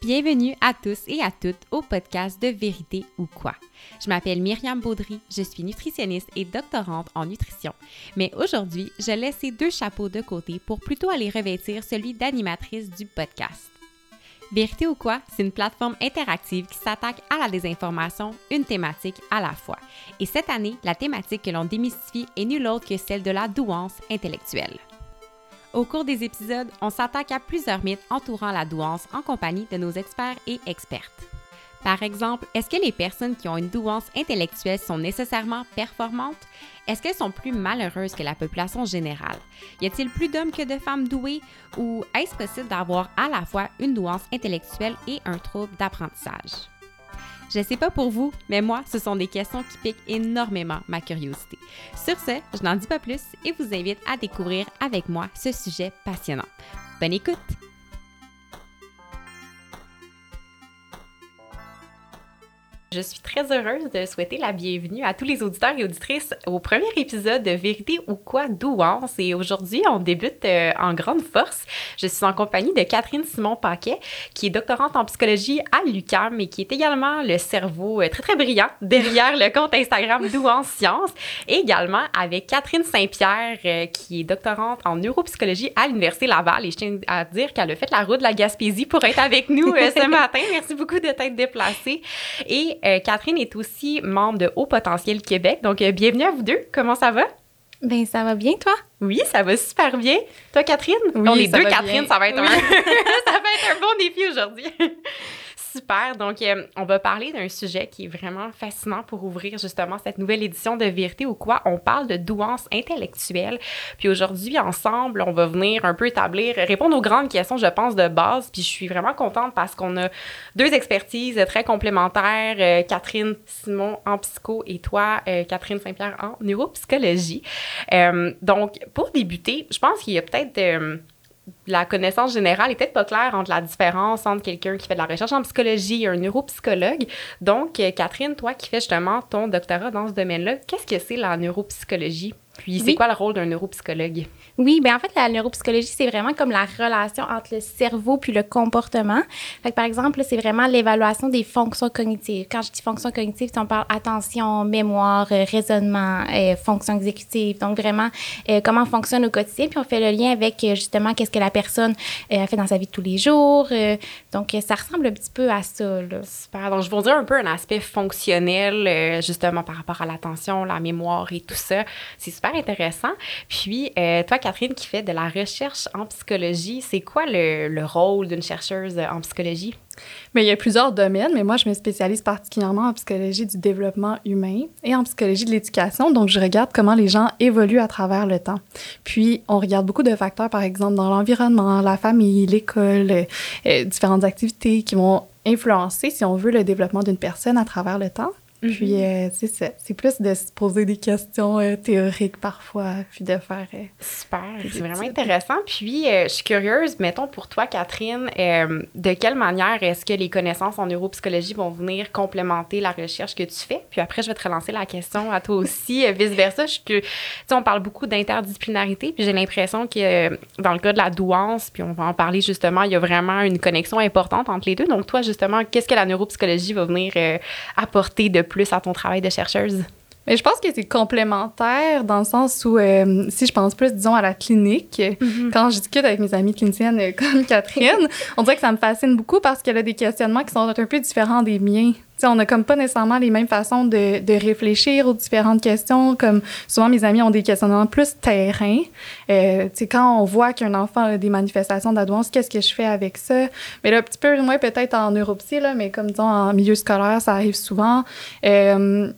Bienvenue à tous et à toutes au podcast de Vérité ou quoi. Je m'appelle Myriam Baudry, je suis nutritionniste et doctorante en nutrition. Mais aujourd'hui, je laisse ces deux chapeaux de côté pour plutôt aller revêtir celui d'animatrice du podcast. Vérité ou quoi, c'est une plateforme interactive qui s'attaque à la désinformation, une thématique à la fois. Et cette année, la thématique que l'on démystifie est nulle autre que celle de la douance intellectuelle. Au cours des épisodes, on s'attaque à plusieurs mythes entourant la douance en compagnie de nos experts et expertes. Par exemple, est-ce que les personnes qui ont une douance intellectuelle sont nécessairement performantes? Est-ce qu'elles sont plus malheureuses que la population générale? Y a-t-il plus d'hommes que de femmes douées? Ou est-ce possible d'avoir à la fois une douance intellectuelle et un trouble d'apprentissage? Je sais pas pour vous, mais moi, ce sont des questions qui piquent énormément ma curiosité. Sur ce, je n'en dis pas plus et vous invite à découvrir avec moi ce sujet passionnant. Bonne écoute! Je suis très heureuse de souhaiter la bienvenue à tous les auditeurs et auditrices au premier épisode de Vérité ou quoi douance. Et aujourd'hui, on débute euh, en grande force. Je suis en compagnie de Catherine Simon-Paquet, qui est doctorante en psychologie à l'UQAM et qui est également le cerveau euh, très, très brillant derrière le compte Instagram Douance Science. Et également avec Catherine Saint-Pierre, euh, qui est doctorante en neuropsychologie à l'Université Laval. Et je tiens à dire qu'elle a fait la route de la Gaspésie pour être avec nous ce matin. Merci beaucoup de t'être déplacée. Et euh, Catherine est aussi membre de Haut Potentiel Québec. Donc, euh, bienvenue à vous deux. Comment ça va? Ben, ça va bien, toi? Oui, ça va super bien. Toi, Catherine? Oui, On est deux Catherine, bien. ça va être un... Ça va être un bon défi aujourd'hui. Super. Donc, euh, on va parler d'un sujet qui est vraiment fascinant pour ouvrir justement cette nouvelle édition de Vérité ou quoi. On parle de douance intellectuelle. Puis aujourd'hui, ensemble, on va venir un peu établir, répondre aux grandes questions, je pense, de base. Puis je suis vraiment contente parce qu'on a deux expertises très complémentaires. Euh, Catherine Simon en psycho et toi, euh, Catherine Saint-Pierre en neuropsychologie. Donc, pour débuter, je pense qu'il y a peut-être... la connaissance générale est peut-être pas claire entre la différence entre quelqu'un qui fait de la recherche en psychologie et un neuropsychologue. Donc, euh, Catherine, toi qui fais justement ton doctorat dans ce domaine-là, qu'est-ce que c'est la neuropsychologie? Puis, c'est Oui. quoi le rôle d'un neuropsychologue? Oui, ben en fait, la neuropsychologie, c'est vraiment comme la relation entre le cerveau puis le comportement. Fait que, par exemple, c'est vraiment l'évaluation des fonctions cognitives. Quand je dis fonctions cognitives, on parle attention, mémoire, euh, raisonnement, euh, fonctions exécutives. Donc, vraiment, euh, comment on fonctionne au quotidien. Puis, on fait le lien avec, euh, justement, qu'est-ce que la personne euh, fait dans sa vie de tous les jours. Donc, ça ressemble un petit peu à ça, là. Super. Donc, je vais vous dire un peu un aspect fonctionnel, justement, par rapport à l'attention, la mémoire et tout ça. C'est super intéressant. Puis, euh, toi, Catherine, qui fait de la recherche en psychologie, c'est quoi le, le rôle d'une chercheuse en psychologie? Mais il y a plusieurs domaines, mais moi, je me spécialise particulièrement en psychologie du développement humain et en psychologie de l'éducation. Donc, je regarde comment les gens évoluent à travers le temps. Puis, on regarde beaucoup de facteurs, par exemple, dans l'environnement, la famille, l'école, euh, différentes activités qui vont influencer, si on veut, le développement d'une personne à travers le temps. Puis, euh, c'est ça. C'est plus de se poser des questions euh, théoriques parfois, puis de faire... euh, Super, c'est vraiment intéressant. Puis, je suis curieuse, mettons pour toi, Catherine, de quelle manière est-ce que les connaissances en neuropsychologie vont venir complémenter la recherche que tu fais? Puis après, je vais te relancer la question à toi aussi, vice-versa. Je suis que, tu sais, on parle beaucoup d'interdisciplinarité, puis j'ai l'impression que dans le cas de la douance, puis on va en parler justement, il y a vraiment une connexion importante entre les deux. Donc, toi, justement, qu'est-ce que la neuropsychologie va venir apporter de plus à ton travail de chercheuse? Mais je pense que c'est complémentaire dans le sens où, euh, si je pense plus, disons, à la clinique, quand je discute avec mes amies cliniciennes euh, comme Catherine, on dirait que ça me fascine beaucoup parce qu'elle a des questionnements qui sont un peu différents des miens. Tu sais, on n'a comme pas nécessairement les mêmes façons de, de réfléchir aux différentes questions. Comme souvent, mes amis ont des questionnements plus terrain. Euh, tu sais, quand on voit qu'un enfant a des manifestations d'adouance, qu'est-ce que je fais avec ça? Mais là, un petit peu moins peut-être en neuropsy, là, mais comme disons, en milieu scolaire, ça arrive souvent. Euh,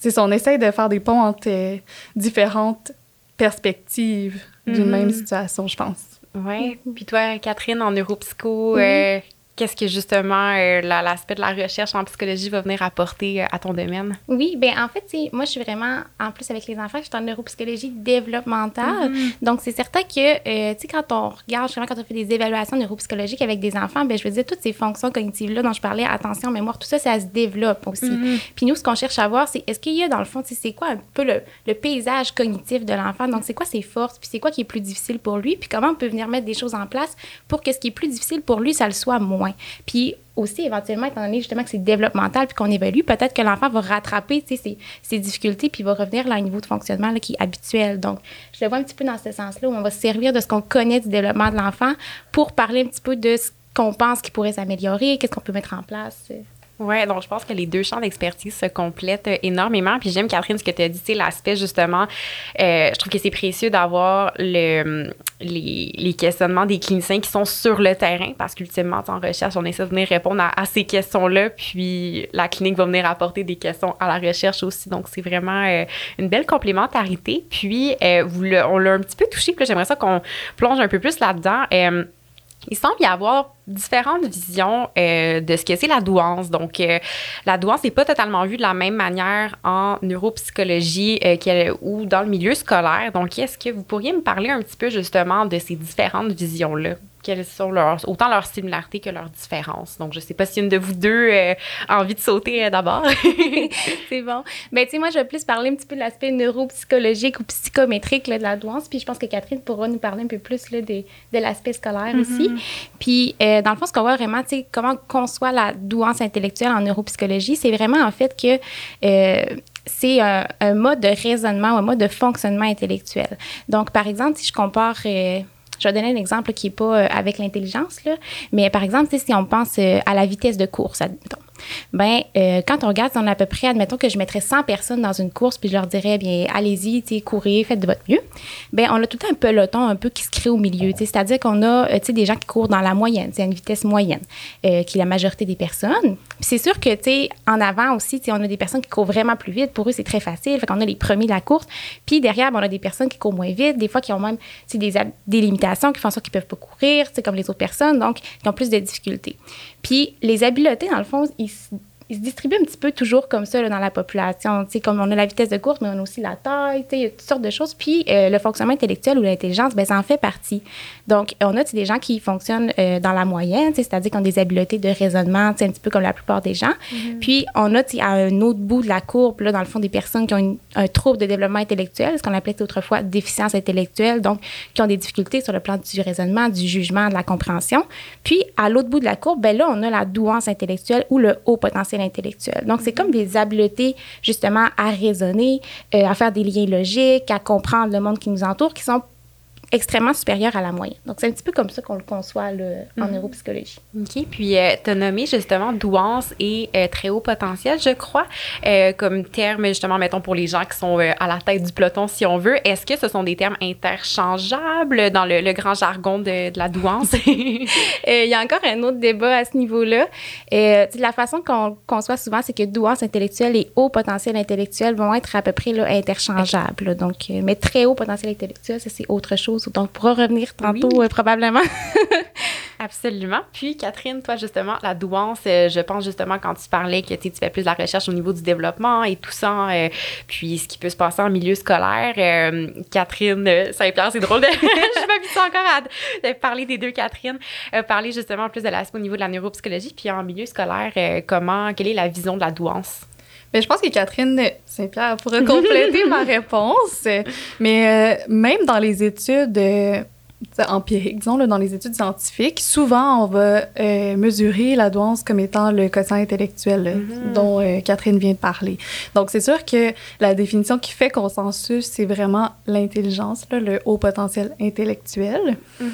c'est ça, on essaye de faire des ponts entre euh, différentes perspectives d'une Mhm. même situation, je pense. Oui. Puis toi, Catherine, en neuropsycho, euh, qu'est-ce que justement euh, la- l'aspect de la recherche en psychologie va venir apporter euh, à ton domaine? Oui, ben en fait, moi, je suis vraiment, en plus avec les enfants, je suis en neuropsychologie développementale. Donc, c'est certain que, euh, tu sais, quand on regarde, justement, quand on fait des évaluations neuropsychologiques avec des enfants, ben je veux dire, toutes ces fonctions cognitives-là dont je parlais, attention, mémoire, tout ça, ça se développe aussi. Puis nous, ce qu'on cherche à voir, c'est est-ce qu'il y a, dans le fond, tu sais, c'est quoi un peu le, le paysage cognitif de l'enfant? Donc, c'est quoi ses forces, puis c'est quoi qui est plus difficile pour lui, puis comment on peut venir mettre des choses en place pour que ce qui est plus difficile pour lui, ça le soit moins? Puis aussi, éventuellement, étant donné justement que c'est développemental puis qu'on évalue, peut-être que l'enfant va rattraper ses, ses difficultés puis va revenir à un niveau de fonctionnement là, qui est habituel. Donc, je le vois un petit peu dans ce sens-là où on va se servir de ce qu'on connaît du développement de l'enfant pour parler un petit peu de ce qu'on pense qui pourrait s'améliorer, qu'est-ce qu'on peut mettre en place. Oui, donc je pense que les deux champs d'expertise se complètent énormément. Puis j'aime, Catherine, ce que tu as dit, l'aspect justement, euh, je trouve que c'est précieux d'avoir le, les, questionnements des cliniciens qui sont sur le terrain parce qu'ultimement, en recherche, on essaie de venir répondre à, ces questions-là. Puis la clinique va venir apporter des questions à la recherche aussi. Donc c'est vraiment euh, une belle complémentarité. Puis euh, vous on l'a un petit peu touché. Puis j'aimerais ça qu'on plonge un peu plus là-dedans. Il semble y avoir différentes visions euh, de ce que c'est la douance. Donc, euh, la douance n'est pas totalement vue de la même manière en neuropsychologie euh, ou dans le milieu scolaire. Donc, est-ce que vous pourriez me parler un petit peu justement de ces différentes visions-là? Quelles sont leurs, autant leurs similarités que leurs différences. Donc, je ne sais pas si une de vous deux euh, a envie de sauter euh, d'abord. c'est bon. Ben, tu sais, moi, je vais plus parler un petit peu de l'aspect neuropsychologique ou psychométrique de la douance. Puis, je pense que Catherine pourra nous parler un peu plus là, de, de l'aspect scolaire mm-hmm. aussi. Puis, euh, dans le fond, ce qu'on voit vraiment, tu sais, comment conçoit la douance intellectuelle en neuropsychologie, c'est vraiment en fait que c'est un, mode de raisonnement ou un mode de fonctionnement intellectuel. Donc, par exemple, si je compare je vais donner un exemple qui n'est pas euh, avec l'intelligence, mais par exemple, si on pense euh, à la vitesse de course, admettons ben euh, quand on regarde, on a à peu près, admettons que je mettrais 100 personnes dans une course, puis je leur dirais, bien, allez-y, courez, faites de votre mieux. Ben on a tout un peloton un peu qui se crée au milieu, c'est-à-dire qu'on a, euh, des gens qui courent dans la moyenne, c'est une vitesse moyenne, euh, qui est la majorité des personnes. c'est sûr que, tu en avant aussi, on a des personnes qui courent vraiment plus vite. Pour eux, c'est très facile. Fait qu'on a les premiers de la course. Puis derrière, ben, on a des personnes qui courent moins vite, des fois qui ont même des, des limitations qui font ça qu'ils peuvent pas courir, comme les autres personnes, donc qui ont plus de difficultés. Puis les habiletés, dans le fond, ils il se distribue un petit peu toujours comme ça dans la population. Tu sais, comme on a la vitesse de course, mais on a aussi la taille, il y a toutes sortes de choses. Puis euh, le fonctionnement intellectuel ou l'intelligence, ben, ça en fait partie. Donc, on a des gens qui fonctionnent euh, dans la moyenne, c'est-à-dire qui ont des habiletés de raisonnement, un petit peu comme la plupart des gens. Mm-hmm. Puis, on a à un autre bout de la courbe, là, dans le fond, des personnes qui ont un trouble de développement intellectuel, ce qu'on appelait autrefois déficience intellectuelle, donc qui ont des difficultés sur le plan du raisonnement, du jugement, de la compréhension. Puis, à l'autre bout de la courbe, ben là, on a la douance intellectuelle ou le haut potentiel intellectuel. Donc, c'est comme des habiletés, justement, à raisonner, euh, à faire des liens logiques, à comprendre le monde qui nous entoure, qui sont extrêmement supérieur à la moyenne. Donc, c'est un petit peu comme ça qu'on le conçoit là, en mhm. neuropsychologie. OK. Puis, euh, tu as nommé justement douance et euh, très haut potentiel, je crois, euh, comme terme, justement, mettons, pour les gens qui sont à la tête du peloton, si on veut. Est-ce que ce sont des termes interchangeables dans le, grand jargon de, de la douance? Il y a encore un autre débat à ce niveau-là. la façon qu'on conçoit souvent, c'est que douance intellectuelle et haut potentiel intellectuel vont être à peu près là, interchangeables. Donc, mais très haut potentiel intellectuel, ça, c'est autre chose donc, on pourra revenir tantôt, euh, probablement. Absolument. Puis, Catherine, toi, justement, la douance, euh, je pense justement quand tu parlais que tu fais plus de la recherche au niveau du développement et tout ça, euh, puis ce qui peut se passer en milieu scolaire. Catherine Saint-Pierre, c'est drôle, de, je m'habitue encore à parler des deux Catherine, parler justement plus de l'aspect au niveau de la neuropsychologie, puis en milieu scolaire, comment, quelle est la vision de la douance? Mais je pense que Catherine Saint-Pierre pourrait compléter ma réponse. Mais euh, même dans les études euh, empirique, disons, là, dans les études scientifiques, souvent, on va euh, mesurer la douance comme étant le quotient intellectuel mm-hmm. dont euh, Catherine vient de parler. Donc, c'est sûr que la définition qui fait consensus, c'est vraiment l'intelligence, le haut potentiel intellectuel. Mm-hmm.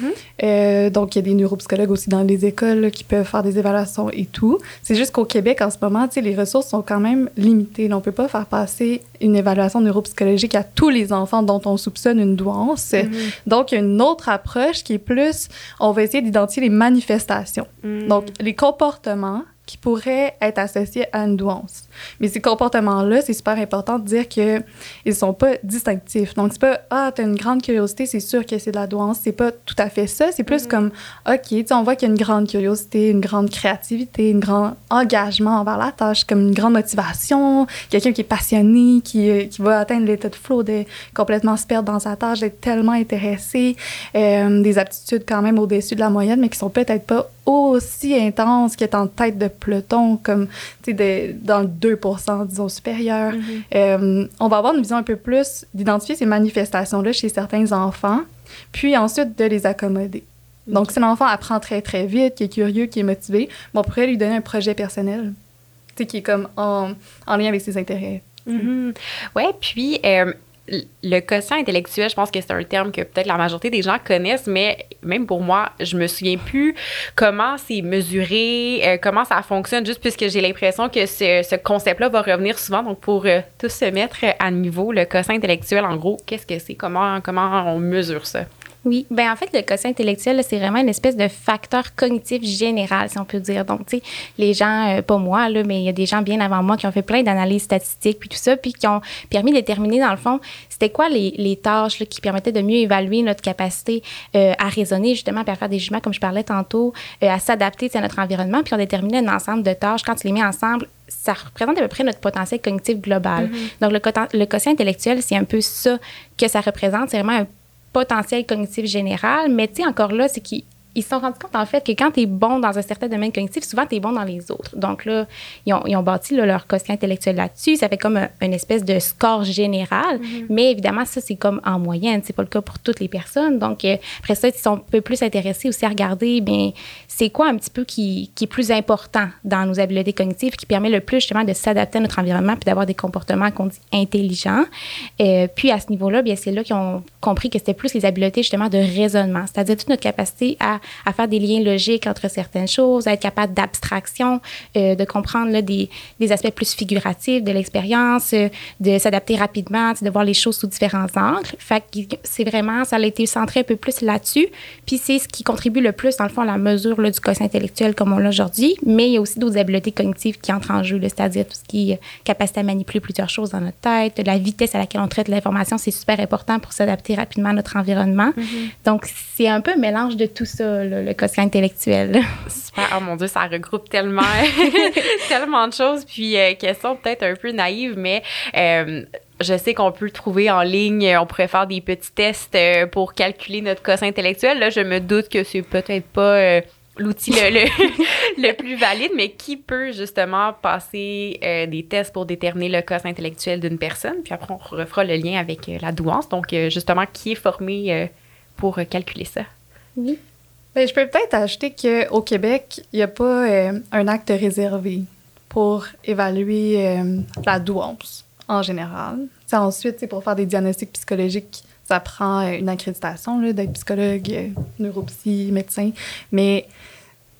euh, donc, il y a des neuropsychologues aussi dans les écoles qui peuvent faire des évaluations et tout. C'est juste qu'au Québec, en ce moment, les ressources sont quand même limitées. on ne peut pas faire passer une évaluation neuropsychologique à tous les enfants dont on soupçonne une douance. Mm-hmm. Donc, il y a une autre approche qui est plus, on va essayer d'identifier les manifestations. Mm. Donc, les comportements qui pourraient être associés à une douance. Mais ces comportements-là, c'est super important de dire qu'ils ne sont pas distinctifs. Donc, c'est pas, ah, tu as une grande curiosité, c'est sûr que c'est de la douance. C'est pas tout à fait ça. C'est plus mm-hmm. comme, OK, on voit qu'il y a une grande curiosité, une grande créativité, un grand engagement envers la tâche, comme une grande motivation, quelqu'un qui est passionné, qui, euh, qui va atteindre l'état de flow, de complètement se perdre dans sa tâche, d'être tellement intéressé, euh, des aptitudes quand même au-dessus de la moyenne, mais qui sont peut-être pas aussi intenses qu'être en tête de peloton, comme, tu sais, dans le 2 disons, supérieur. Mm-hmm. Euh, on va avoir une vision un peu plus d'identifier ces manifestations-là chez certains enfants, puis ensuite de les accommoder. Donc, si l'enfant apprend très, très vite, qui est curieux, qui est motivé, on pourrait lui donner un projet personnel, tu sais, qui est comme en, en lien avec ses intérêts. Mm Oui, puis euh, le quotient intellectuel, je pense que c'est un terme que peut-être la majorité des gens connaissent, mais même pour moi, je me souviens plus comment c'est mesuré, euh, comment ça fonctionne, juste puisque j'ai l'impression que ce, ce concept-là va revenir souvent. Donc, pour euh, tous se mettre à niveau, le quotient intellectuel, en gros, qu'est-ce que c'est? Comment, comment on mesure ça? Oui, ben en fait, le quotient intellectuel, c'est vraiment une espèce de facteur cognitif général, si on peut dire. Donc, tu sais, les gens, euh, pas moi, là, mais il y a des gens bien avant moi qui ont fait plein d'analyses statistiques, puis tout ça, puis qui ont permis de déterminer, dans le fond, c'était quoi les, les tâches là, qui permettaient de mieux évaluer notre capacité euh, à raisonner, justement, puis à faire des jugements, comme je parlais tantôt, euh, à s'adapter à notre environnement, puis on déterminait un ensemble de tâches. Quand tu les mets ensemble, ça représente à peu près notre potentiel cognitif global. Mm-hmm. Donc, le, le quotient intellectuel, c'est un peu ça que ça représente. C'est vraiment un potentiel cognitif général, mais tu sais, encore là, c'est qu'ils ils se sont rendus compte, en fait, que quand tu es bon dans un certain domaine cognitif, souvent, tu es bon dans les autres. Donc là, ils ont, ils ont bâti leur quotient intellectuel là-dessus. Ça fait comme un, une espèce de score général. Mais évidemment, ça, c'est comme en moyenne. C'est pas le cas pour toutes les personnes. Donc, euh, après ça, ils sont un peu plus intéressés aussi à regarder, bien, c'est quoi un petit peu qui, qui, est plus important dans nos habiletés cognitives, qui permet le plus, justement, de s'adapter à notre environnement puis d'avoir des comportements qu'on dit intelligents. Euh, puis, à ce niveau-là, bien, c'est là qu'ils ont compris que c'était plus les habiletés, justement, de raisonnement. C'est-à-dire toute notre capacité à à faire des liens logiques entre certaines choses, à être capable d'abstraction, euh, de comprendre là, des, des, aspects plus figuratifs de l'expérience, euh, de s'adapter rapidement, de voir les choses sous différents angles. Fait que c'est vraiment, ça a été centré un peu plus là-dessus. Puis c'est ce qui contribue le plus, dans le fond, à la mesure là, du quotient intellectuel comme on l'a aujourd'hui. Mais il y a aussi d'autres habiletés cognitives qui entrent en jeu, c'est-à-dire tout ce qui est capacité à manipuler plusieurs choses dans notre tête, la vitesse à laquelle on traite l'information, c'est super important pour s'adapter rapidement à notre environnement. Mm-hmm. Donc, c'est un peu un mélange de tout ça le, quotient intellectuel. Super. Oh mon Dieu, ça regroupe tellement, tellement de choses. Puis, euh, question peut-être un peu naïve, mais euh, je sais qu'on peut le trouver en ligne. On pourrait faire des petits tests euh, pour calculer notre quotient intellectuel. Là, je me doute que c'est peut-être pas euh, l'outil le, le, le, plus valide, mais qui peut justement passer euh, des tests pour déterminer le quotient intellectuel d'une personne? Puis après, on refera le lien avec la douance. Donc, justement, qui est formé pour calculer ça? Oui. Ben, je peux peut-être ajouter qu'au Québec, il n'y a pas euh, un acte réservé pour évaluer euh, la douance en général. T'sais, ensuite, pour faire des diagnostics psychologiques, ça prend euh, une accréditation d'être psychologue, neuropsy, médecin. Mais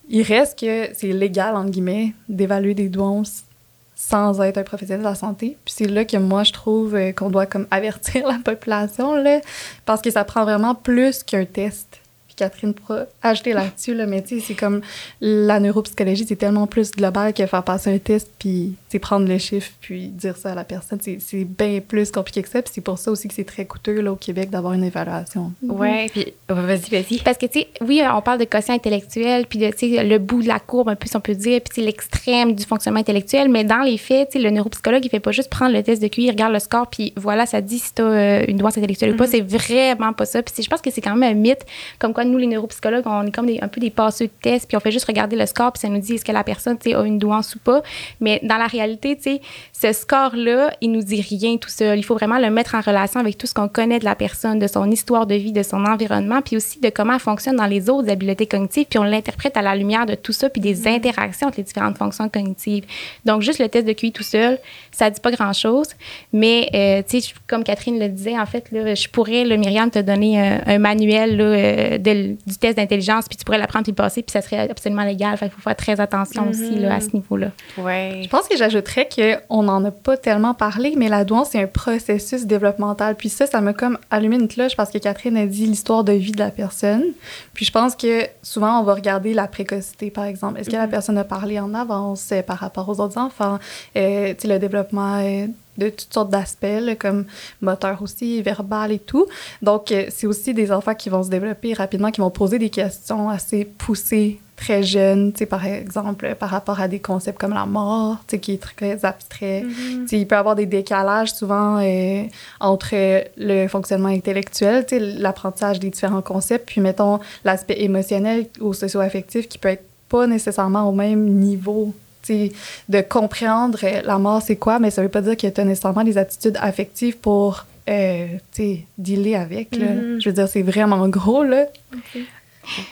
il reste que c'est légal, entre guillemets, d'évaluer des douances sans être un professionnel de la santé. Puis c'est là que moi, je trouve qu'on doit comme avertir la population, là, parce que ça prend vraiment plus qu'un test. Catherine pourra ajouter là-dessus, là, mais tu sais, c'est comme la neuropsychologie, c'est tellement plus global que faire passer un test, puis prendre les chiffres, puis dire ça à la personne. C'est bien plus compliqué que ça, puis c'est pour ça aussi que c'est très coûteux là, au Québec d'avoir une évaluation. Ouais, puis vas-y, vas-y. Parce que, tu sais, oui, on parle de quotient intellectuel, puis de, tu sais, le bout de la courbe, un peu, si on peut dire, puis l'extrême du fonctionnement intellectuel, mais dans les faits, tu sais, le neuropsychologue, il fait pas juste prendre le test de QI, il regarde le score, puis voilà, ça dit si tu as euh, une douance intellectuelle ou pas. C'est vraiment pas ça. Puis je pense que c'est quand même un mythe, comme quoi nous, les neuropsychologues, on est comme des, un peu des passeux de tests, puis on fait juste regarder le score, puis ça nous dit est-ce que la personne a une douance ou pas. Mais dans la réalité, ce score-là, il nous dit rien tout seul. Il faut vraiment le mettre en relation avec tout ce qu'on connaît de la personne, de son histoire de vie, de son environnement, puis aussi de comment elle fonctionne dans les autres habiletés cognitives, puis on l'interprète à la lumière de tout ça, puis des mm-hmm. interactions entre les différentes fonctions cognitives. Donc, juste le test de QI tout seul, ça dit pas grand-chose, mais, euh, tu sais, comme Catherine le disait, en fait, là, je pourrais, le Myriam, te donner un, un manuel là, euh, du test d'intelligence, puis tu pourrais l'apprendre puis le passer, puis ça serait absolument légal. il faut faire très attention mm -hmm. aussi là, à ce niveau-là. Ouais. Je pense que j'ajouterais qu'on n'en a pas tellement parlé, mais la douance, c'est un processus développemental. Puis ça, ça m'a comme allumé une cloche parce que Catherine a dit l'histoire de vie de la personne. Puis je pense que souvent, on va regarder la précocité, par exemple. Est-ce que mm -hmm. la personne a parlé en avance euh, par rapport aux autres enfants? Euh, le développement... Euh, de toutes sortes d'aspects, comme moteur aussi, verbal et tout. Donc, euh, c'est aussi des enfants qui vont se développer rapidement, qui vont poser des questions assez poussées très jeunes, tu sais, par exemple, par rapport à des concepts comme la mort, tu sais, qui est très abstrait. Mm -hmm. Tu sais, il peut y avoir des décalages souvent euh, entre le fonctionnement intellectuel, tu sais, l'apprentissage des différents concepts, puis mettons l'aspect émotionnel ou socio-affectif qui peut être pas nécessairement au même niveau de comprendre la mort, c'est quoi, mais ça veut pas dire que tu as nécessairement des attitudes affectives pour, euh, dealer avec. Là. Mm -hmm. Je veux dire, c'est vraiment gros, là. Okay.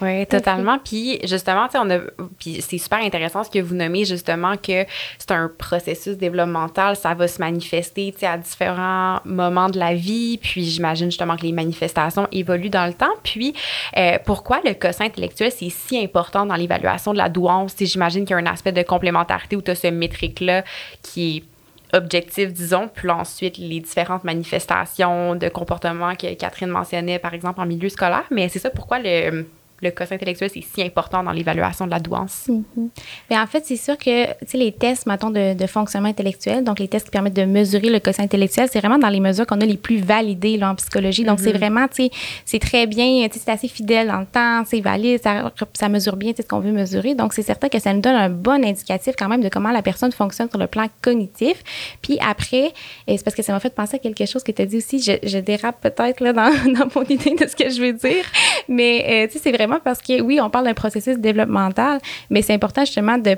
Oui, totalement. Puis justement, on a, puis c'est super intéressant ce que vous nommez justement que c'est un processus développemental, ça va se manifester à différents moments de la vie. Puis j'imagine justement que les manifestations évoluent dans le temps. Puis euh, pourquoi le quotient intellectuel c'est si important dans l'évaluation de la douance? J'imagine qu'il y a un aspect de complémentarité où tu as ce métrique-là qui est objectif, disons, puis ensuite les différentes manifestations de comportement que Catherine mentionnait, par exemple, en milieu scolaire. Mais c'est ça pourquoi le, le quotient intellectuel, c'est si important dans l'évaluation de la douance? Ben, en fait, c'est sûr que les tests, mettons, de, de, fonctionnement intellectuel, donc les tests qui permettent de mesurer le quotient intellectuel, c'est vraiment dans les mesures qu'on a les plus validées là, en psychologie. Donc, c'est mhm. vraiment, tu sais, c'est très bien, c'est assez fidèle dans le temps, c'est valide, ça, ça, mesure bien ce qu'on veut mesurer. Donc, c'est certain que ça nous donne un bon indicatif quand même de comment la personne fonctionne sur le plan cognitif. Puis après, c'est parce que ça m'a fait penser à quelque chose que tu as dit aussi, je, je dérape peut-être là dans, dans mon idée de ce que je veux dire, mais euh, tu sais, c'est vraiment parce que oui, on parle d'un processus développemental, mais c'est important justement de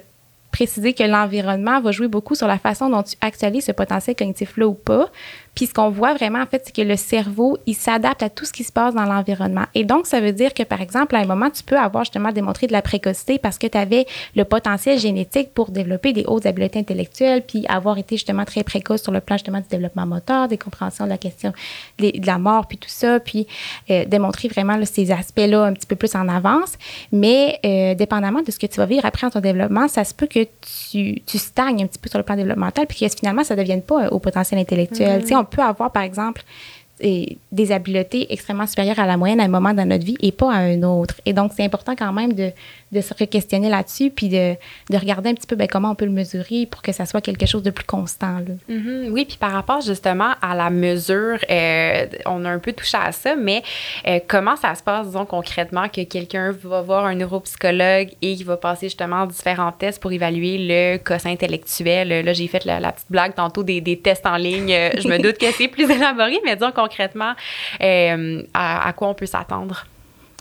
préciser que l'environnement va jouer beaucoup sur la façon dont tu actualises ce potentiel cognitif-là ou pas. Puis ce qu'on voit vraiment, en fait, c'est que le cerveau, il s'adapte à tout ce qui se passe dans l'environnement. Et donc, ça veut dire que, par exemple, à un moment, tu peux avoir justement démontré de la précocité parce que tu avais le potentiel génétique pour développer des hautes habiletés intellectuelles, puis avoir été justement très précoce sur le plan justement du développement moteur, des compréhensions de la question de la mort, puis tout ça, puis euh, démontrer vraiment ces aspects-là un petit peu plus en avance. Mais euh, dépendamment de ce que tu vas vivre après en ton développement, ça se peut que tu, tu stagnes un petit peu sur le plan développemental, puis que finalement, ça ne devienne pas au potentiel intellectuel. Mm-hmm. Tu sais, peut avoir, par exemple, des habiletés extrêmement supérieures à la moyenne à un moment dans notre vie et pas à un autre. Et donc, c'est important quand même de, de se questionner là-dessus, puis de, de, regarder un petit peu ben, comment on peut le mesurer pour que ça soit quelque chose de plus constant. Mm-hmm. Oui, puis par rapport justement à la mesure, euh, on a un peu touché à ça, mais euh, comment ça se passe, disons concrètement, que quelqu'un va voir un neuropsychologue et qu'il va passer justement différents tests pour évaluer le quotient intellectuel? Là, j'ai fait la, petite blague tantôt des, tests en ligne. Je me doute que c'est plus élaboré, mais disons concrètement, euh, à quoi on peut s'attendre?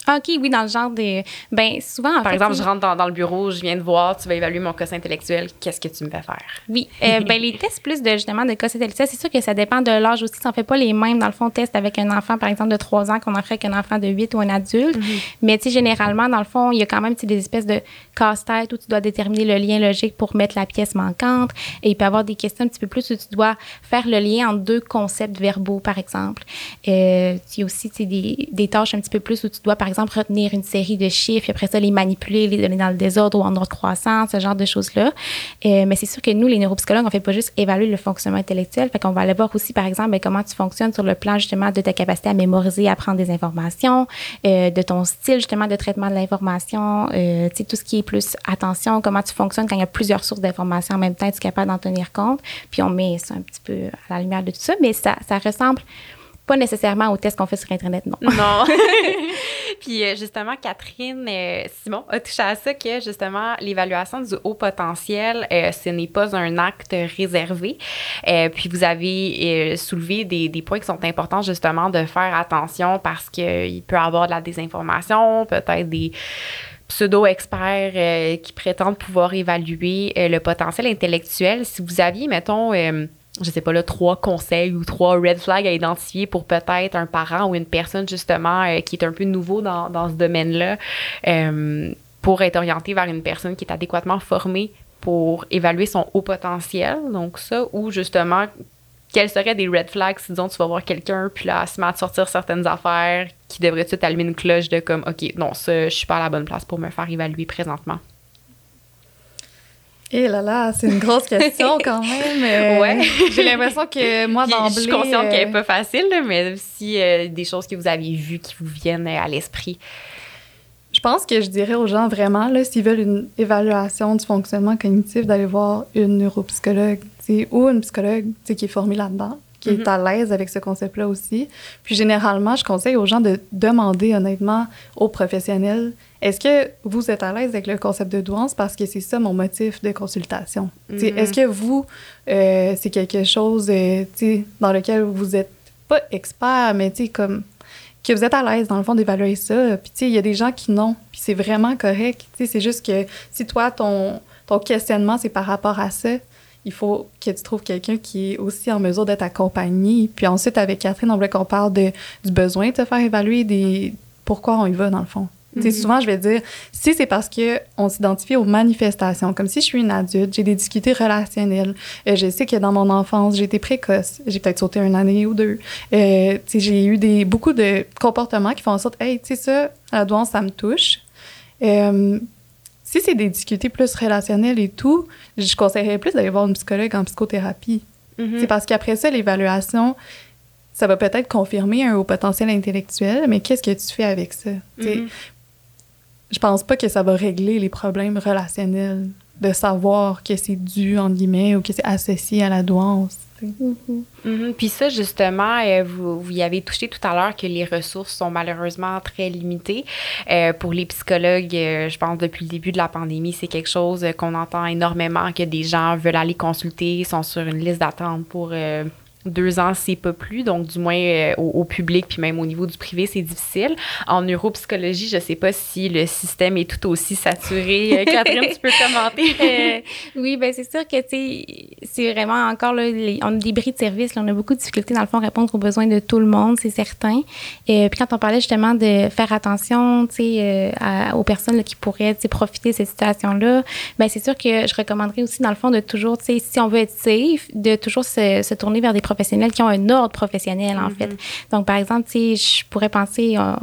Ah, OK, oui, dans le genre de. Ben, souvent, Par exemple, je rentre dans, le bureau, je viens de voir, tu vas évaluer mon quotient intellectuel, qu'est-ce que tu me fais faire? Oui. Euh, ben, les tests plus de, justement, de quotient intellectuel, c'est sûr que ça dépend de l'âge aussi. On ne fait pas les mêmes, dans le fond, tests avec un enfant, par exemple, de 3 ans qu'on en ferait qu'un enfant de 8 ou un adulte. Mm-hmm. Mais, tu sais, généralement, dans le fond, il y a quand même des espèces de casse-tête où tu dois déterminer le lien logique pour mettre la pièce manquante. Et il peut y avoir des questions un petit peu plus où tu dois faire le lien entre deux concepts verbaux, par exemple. Euh, il y a aussi, des, des tâches un petit peu plus où tu dois, par exemple, retenir une série de chiffres, et après ça, les manipuler, les donner dans le désordre ou en ordre croissant, ce genre de choses-là. Euh, mais c'est sûr que nous, les neuropsychologues, on fait pas juste évaluer le fonctionnement intellectuel, fait qu'on va aller voir aussi, par exemple, ben, comment tu fonctionnes sur le plan justement de ta capacité à mémoriser, à prendre des informations, euh, de ton style justement de traitement de l'information, euh, tu sais, tout ce qui est plus attention, comment tu fonctionnes quand il y a plusieurs sources d'informations en même temps, tu es capable d'en tenir compte? Puis on met ça un petit peu à la lumière de tout ça, mais ça, ça ressemble pas nécessairement au test qu'on fait sur Internet, non. Non. Puis euh, justement, Catherine euh, Simon a touché à ça que justement, l'évaluation du haut potentiel, euh, ce n'est pas un acte réservé. puis vous avez soulevé des, des, points qui sont importants justement de faire attention parce qu'il peut y avoir de la désinformation, peut-être des pseudo-experts qui prétendent pouvoir évaluer le potentiel intellectuel. Si vous aviez, mettons, je sais pas là, trois conseils ou trois red flags à identifier pour peut-être un parent ou une personne justement euh, qui est un peu nouveau dans, dans ce domaine-là euh, pour être orienté vers une personne qui est adéquatement formée pour évaluer son haut potentiel. Donc ça, ou justement, quels seraient des red flags si disons tu vas voir quelqu'un puis là se met à sortir certaines affaires qui devraient tout allumer une cloche de comme OK, non, ça, je suis pas à la bonne place pour me faire évaluer présentement. Eh là là, c'est une grosse question quand même. Euh, ouais. J'ai l'impression que moi, d'emblée... Je suis consciente qu'elle n'est pas facile, mais si euh, des choses que vous avez vues qui vous viennent à l'esprit. Je pense que je dirais aux gens vraiment, s'ils veulent une évaluation du fonctionnement cognitif, d'aller voir une neuropsychologue ou une psychologue qui est formée là-dedans qui est mhm. à l'aise avec ce concept-là aussi. Puis généralement, je conseille aux gens de demander honnêtement aux professionnels est-ce que vous êtes à l'aise avec le concept de douance parce que c'est ça mon motif de consultation? Mhm. Est-ce que vous, euh, c'est quelque chose euh, dans lequel vous êtes pas expert, mais comme que vous êtes à l'aise dans le fond d'évaluer ça. Puis il y a des gens qui non, puis c'est vraiment correct. C'est juste que si toi, ton, ton questionnement, c'est par rapport à ça, il faut que tu trouves quelqu'un qui est aussi en mesure d'être accompagné. Puis ensuite, avec Catherine, on voulait qu'on parle de, du besoin de te faire évaluer des pourquoi on y va, dans le fond. Mhm. Souvent, je vais dire, si c'est parce qu'on s'identifie aux manifestations, comme si je suis une adulte, j'ai des difficultés relationnelles, euh, je sais que dans mon enfance, j'ai été précoce, j'ai peut-être sauté une année ou deux, euh, j'ai eu des, beaucoup de comportements qui font en sorte, hey, tu sais ça, la douance, ça me touche. Euh, si c'est des difficultés plus relationnelles et tout, je conseillerais plus d'aller voir une psychologue en psychothérapie. Mhm. C'est parce qu'après ça, l'évaluation, ça va peut-être confirmer un haut potentiel intellectuel, mais qu'est-ce que tu fais avec ça? Mm Je pense pas que ça va régler les problèmes relationnels de savoir que c'est dû, en guillemets, ou que c'est associé à la douance. Mm-hmm. Puis ça, justement, euh, vous, vous y avez touché tout à l'heure que les ressources sont malheureusement très limitées. Euh, pour les psychologues, euh, je pense depuis le début de la pandémie, c'est quelque chose qu'on entend énormément, que des gens veulent aller consulter, sont sur une liste d'attente pour deux ans, c'est pas plus. Donc, du moins, euh, au, public, puis même au niveau du privé, c'est difficile. En neuropsychologie, je sais pas si le système est tout aussi saturé. Euh, Catherine, tu peux commenter? Euh, oui, ben c'est sûr que, tu c'est vraiment encore, là, on a des bris de service. on a beaucoup de difficultés, dans le fond, à répondre aux besoins de tout le monde, c'est certain. Et puis, quand on parlait justement de faire attention, tu sais, aux personnes qui pourraient, profiter de cette situation-là, ben c'est sûr que je recommanderais aussi, dans le fond, de toujours, tu sais, si on veut être safe, de toujours se, se tourner vers des professionnels qui ont un ordre professionnel, en fait. Mm-hmm. Donc, par exemple, je pourrais penser, euh,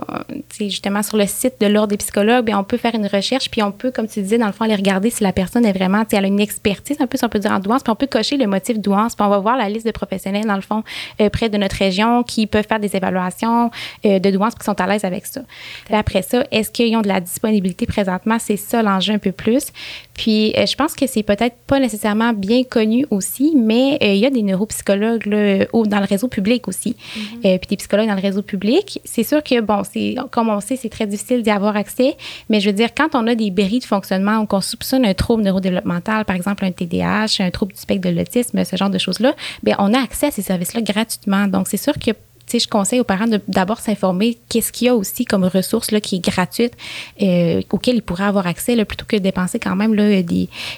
justement, sur le site de l'ordre des psychologues, bien, on peut faire une recherche, puis on peut, comme tu disais, dans le fond, aller regarder si la personne est vraiment, elle a une expertise, un peu, si on peut dire, en douance, puis on peut cocher le motif douance, puis on va voir la liste de professionnels, dans le fond, euh, près de notre région, qui peuvent faire des évaluations euh, de douance, qui sont à l'aise avec ça. Puis après ça, est-ce qu'ils ont de la disponibilité présentement? C'est ça l'enjeu un peu plus. Puis, je pense que c'est peut-être pas nécessairement bien connu aussi, mais il y a des neuropsychologues là, euh, dans le réseau public aussi, mm-hmm. euh, puis des psychologues dans le réseau public. C'est sûr que, bon, c'est comme on sait, c'est très difficile d'y avoir accès, mais je veux dire, quand on a des bris de fonctionnement ou qu'on soupçonne un trouble neurodéveloppemental, par exemple un TDAH, un trouble du spectre de l'autisme, ce genre de choses-là, bien, on a accès à ces services-là gratuitement. Donc, c'est sûr que je conseille aux parents d'abord s'informer qu'est-ce qu'il y a aussi comme ressource là, qui est gratuite, euh, auquel ils pourraient avoir accès, là, plutôt que de dépenser quand même là,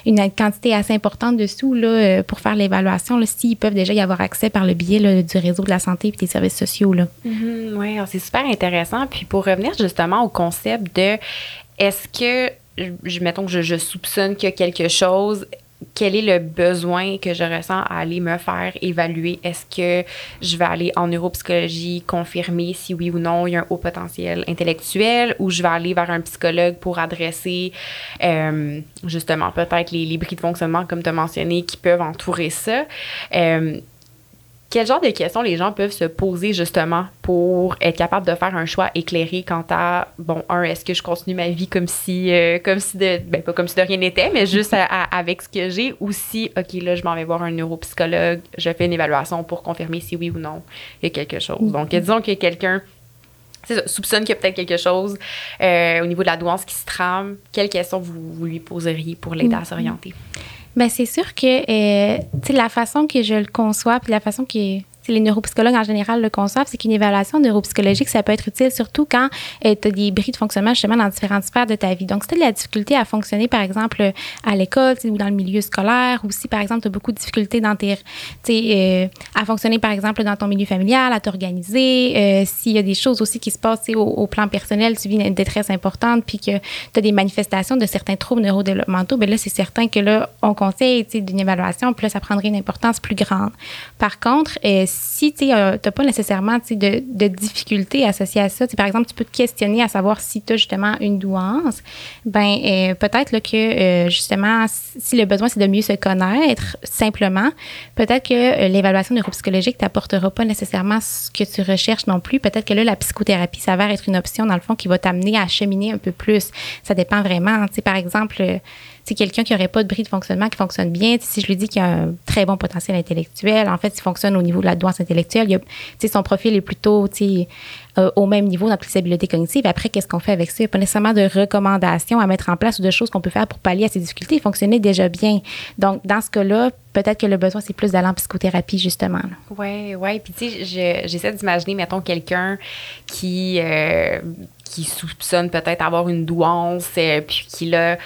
une quantité assez importante de sous là, euh, pour faire l'évaluation, s'ils peuvent déjà y avoir accès par le biais du réseau de la santé et des services sociaux. Mm-hmm, oui, c'est super intéressant. Puis pour revenir justement au concept de est-ce que, je, mettons que je, je soupçonne qu'il y a quelque chose, quel est le besoin que je ressens à aller me faire évaluer? Est-ce que je vais aller en neuropsychologie confirmer si oui ou non il y a un haut potentiel intellectuel ou je vais aller vers un psychologue pour adresser euh, justement peut-être les, les de fonctionnement comme tu as mentionné qui peuvent entourer ça? Euh, quel genre de questions les gens peuvent se poser justement pour être capable de faire un choix éclairé quant à bon un est-ce que je continue ma vie comme si euh, comme si de ben pas comme si de rien n'était mais juste avec ce que j'ai ou si ok là je m'en vais voir un neuropsychologue je fais une évaluation pour confirmer si oui ou non il y a quelque chose donc mm-hmm. disons que quelqu'un soupçonne qu'il y a peut-être quelque chose euh, au niveau de la douance qui se trame quelles questions vous, vous lui poseriez pour l'aider à mm-hmm. s'orienter? Ben c'est sûr que euh, la façon que je le conçois, puis la façon que les neuropsychologues en général le conçoivent, c'est qu'une évaluation neuropsychologique, ça peut être utile surtout quand euh, tu as des bris de fonctionnement justement dans différentes sphères de ta vie. Donc, si tu as de la difficulté à fonctionner, par exemple, à l'école ou dans le milieu scolaire, ou si, par exemple, tu as beaucoup de difficultés dans tes, euh, à fonctionner, par exemple, dans ton milieu familial, à t'organiser, euh, s'il y a des choses aussi qui se passent au, plan personnel, tu vis une détresse importante, puis que tu as des manifestations de certains troubles neurodéveloppementaux, bien là, c'est certain que là, on conseille d'une évaluation, là, ça prendrait une importance plus grande. Par contre, euh, si tu n'as pas nécessairement de, difficultés associées à ça, par exemple, tu peux te questionner à savoir si tu as justement une douance, ben euh, peut-être que euh, justement, si le besoin c'est de mieux se connaître simplement, peut-être que euh, l'évaluation neuropsychologique t'apportera pas nécessairement ce que tu recherches non plus. Peut-être que là, la psychothérapie s'avère être une option dans le fond qui va t'amener à cheminer un peu plus. Ça dépend vraiment. Par exemple, c'est quelqu'un qui n'aurait pas de bris de fonctionnement, qui fonctionne bien, si je lui dis qu'il a un très bon potentiel intellectuel, en fait, il fonctionne au niveau de la douance intellectuelle, il son profil est plutôt euh, au même niveau dans toutes habiletés. Après, qu'est-ce qu'on fait avec ça? Il n'y a pas nécessairement de recommandations à mettre en place ou de choses qu'on peut faire pour pallier à ces difficultés. Il fonctionnait déjà bien. Donc, dans ce cas-là, peut-être que le besoin, c'est plus d'aller en psychothérapie, justement. Oui, oui. Puis, tu sais, j'essaie d'imaginer, mettons, quelqu'un qui, euh, qui soupçonne peut-être avoir une douance, euh, puis qui là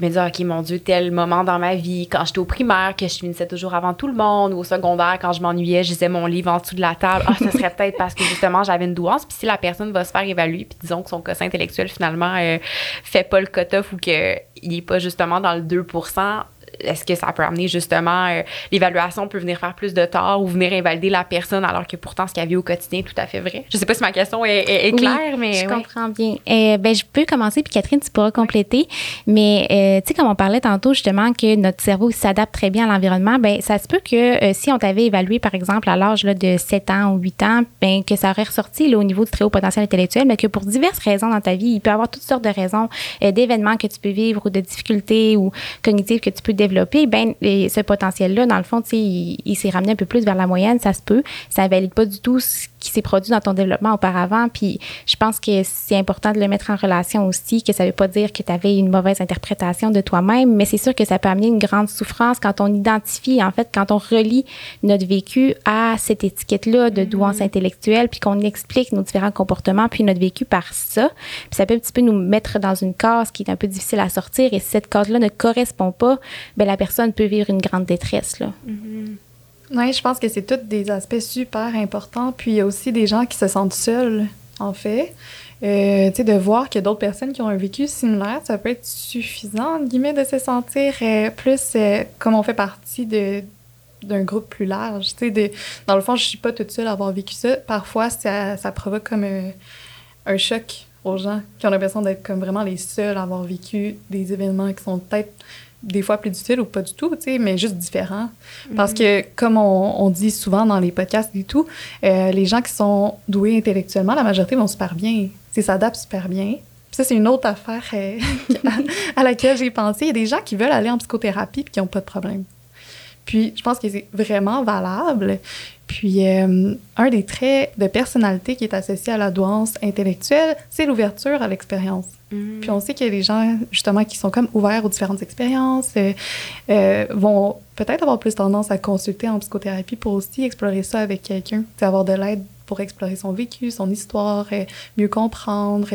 me dit ok mon dieu tel moment dans ma vie quand j'étais au primaire que je finissais toujours avant tout le monde ou au secondaire quand je m'ennuyais je lisais mon livre en dessous de la table. Ah ce serait peut-être parce que justement j'avais une douance puis si la personne va se faire évaluer puis disons que son quotient intellectuel finalement euh, fait pas le cut-off ou qu'il est pas justement dans le 2% est-ce que ça peut amener justement euh, l'évaluation peut venir faire plus de tort ou venir invalider la personne alors que pourtant ce qu'il y avait au quotidien est tout à fait vrai? Je sais pas si ma question est, claire, mais. Je comprends bien. Euh, ben, je peux commencer, puis Catherine, tu pourras compléter. Mais euh, tu sais, comme on parlait tantôt justement que notre cerveau s'adapte très bien à l'environnement, ben ça se peut que si on t'avait évalué, par exemple, à l'âge de 7 ans ou 8 ans, ben, que ça aurait ressorti là, au niveau du très haut potentiel intellectuel, mais que pour diverses raisons dans ta vie, il peut y avoir toutes sortes de raisons, d'événements que tu peux vivre ou de difficultés ou cognitives que tu peux développer développer, ben, ce potentiel-là, dans le fond, il, il s'est ramené un peu plus vers la moyenne, ça se peut. Ça ne valide pas du tout ce qui s'est produit dans ton développement auparavant. Puis je pense que c'est important de le mettre en relation aussi, que ça ne veut pas dire que tu avais une mauvaise interprétation de toi-même, mais c'est sûr que ça peut amener une grande souffrance quand on identifie, en fait, quand on relie notre vécu à cette étiquette-là de mm-hmm. douance intellectuelle, puis qu'on explique nos différents comportements, puis notre vécu par ça. Puis ça peut un petit peu nous mettre dans une case qui est un peu difficile à sortir, et si cette case-là ne correspond pas, ben la personne peut vivre une grande détresse. Là. Mm-hmm. Je pense que c'est tous des aspects super importants. Puis il y a aussi des gens qui se sentent seuls, en fait. Euh, tu sais, de voir qu'il y a d'autres personnes qui ont un vécu similaire, ça peut être suffisant, guillemets, de se sentir euh, plus euh, comme on fait partie de d'un groupe plus large. Dans le fond, je suis pas toute seule à avoir vécu ça. Parfois, ça, ça provoque comme un, un choc aux gens qui ont l'impression d'être comme vraiment les seuls à avoir vécu des événements qui sont peut-être des fois plus difficiles ou pas du tout, mais juste différents. Parce mhm. que, comme on, dit souvent dans les podcasts et tout, euh, les gens qui sont doués intellectuellement, la majorité vont super bien, ils s'adaptent super bien. Puis ça, c'est une autre affaire euh, à, laquelle j'ai pensé. Il y a des gens qui veulent aller en psychothérapie et qui n'ont pas de problème. Puis, je pense que c'est vraiment valable. Puis, euh, un des traits de personnalité qui est associé à la douance intellectuelle, c'est l'ouverture à l'expérience. Mm. Puis, on sait a des gens, justement, qui sont comme ouverts aux différentes expériences, euh, euh, vont peut-être avoir plus tendance à consulter en psychothérapie pour aussi explorer ça avec quelqu'un, avoir de l'aide pour explorer son vécu, son histoire, mieux comprendre.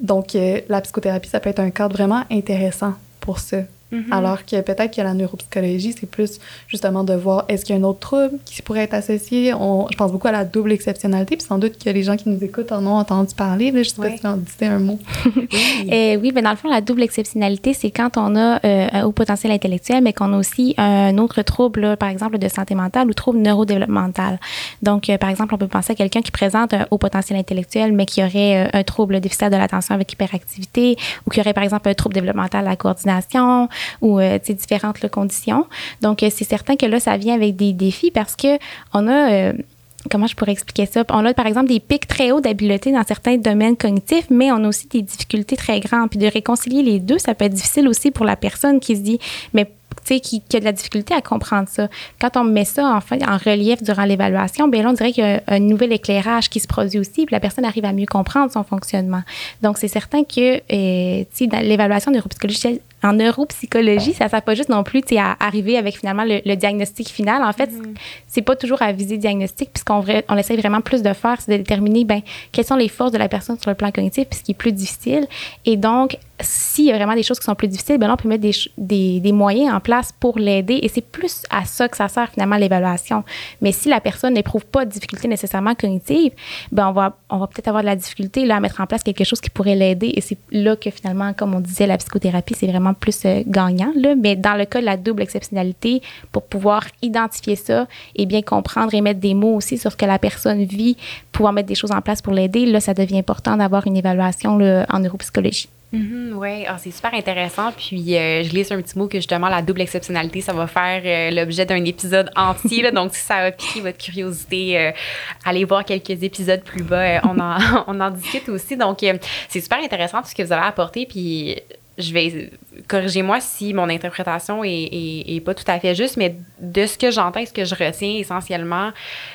donc, la psychothérapie, ça peut être un cadre vraiment intéressant pour ça. Mm-hmm. Alors que peut-être que la neuropsychologie, c'est plus justement de voir est-ce qu'il y a un autre trouble qui pourrait être associé. je pense beaucoup à la double exceptionnalité, puis sans doute que les gens qui nous écoutent en ont entendu parler. je ne sais pas si tu en disais un mot. oui. Euh, oui, mais dans le fond, la double exceptionnalité, c'est quand on a euh, un haut potentiel intellectuel, mais qu'on a aussi un autre trouble, par exemple, de santé mentale ou trouble neurodéveloppemental. Donc, euh, par exemple, on peut penser à quelqu'un qui présente un haut potentiel intellectuel, mais qui aurait un trouble déficit de l'attention avec hyperactivité ou qui aurait, par exemple, un trouble développemental à la coordination ou euh, différentes conditions. Donc, euh, c'est certain que là, ça vient avec des défis parce que on a euh, comment je pourrais expliquer ça? On a par exemple des pics très hauts d'habileté dans certains domaines cognitifs, mais on a aussi des difficultés très grandes. Puis de réconcilier les deux, ça peut être difficile aussi pour la personne qui se dit, mais qui, qui, a de la difficulté à comprendre ça. Quand on met ça en, en relief durant l'évaluation, bien là, on dirait qu'il y a un, nouvel éclairage qui se produit aussi, puis la personne arrive à mieux comprendre son fonctionnement. Donc, c'est certain que euh, dans l'évaluation neuropsychologie, en neuropsychologie, ça ne sert pas juste non plus à arriver avec finalement le, diagnostic final. En fait, mm-hmm. c'est pas toujours à viser diagnostic, puisqu'on on essaie vraiment plus de faire, c'est de déterminer ben, quelles sont les forces de la personne sur le plan cognitif, puis ce qui est plus difficile. Et donc, s'il y a vraiment des choses qui sont plus difficiles, ben là, on peut mettre des, des, des moyens en place pour l'aider. Et c'est plus à ça que ça sert finalement l'évaluation. Mais si la personne n'éprouve pas de difficulté nécessairement cognitive, ben on va, on va peut-être avoir de la difficulté là, à mettre en place quelque chose qui pourrait l'aider. Et c'est là que finalement, comme on disait, la psychothérapie, c'est vraiment plus euh, gagnant. Là. Mais dans le cas de la double exceptionnalité, pour pouvoir identifier ça et bien comprendre et mettre des mots aussi sur ce que la personne vit, pouvoir mettre des choses en place pour l'aider, là, ça devient important d'avoir une évaluation là, en neuropsychologie. Mm-hmm, oui, ah, c'est super intéressant. Puis euh, je glisse un petit mot que justement la double exceptionnalité, ça va faire euh, l'objet d'un épisode entier. donc si ça a piqué votre curiosité, allez voir quelques épisodes plus bas. on, en, on en discute aussi. Donc c'est super intéressant tout ce que vous avez apporté. Puis je vais corriger-moi si mon interprétation est, pas tout à fait juste, mais de ce que j'entends, ce que je retiens essentiellement,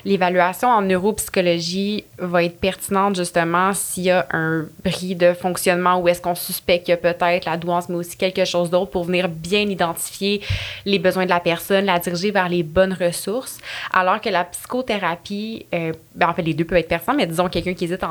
l'évaluation en neuropsychologie va être pertinente justement s'il y a un bris de fonctionnement ou est-ce qu'on suspecte qu'il y a peut-être la douance, mais aussi quelque chose d'autre pour venir bien identifier les besoins de la personne, la diriger vers les bonnes ressources, alors que la psychothérapie, euh, ben en fait les deux peuvent être pertinents, mais disons quelqu'un qui hésite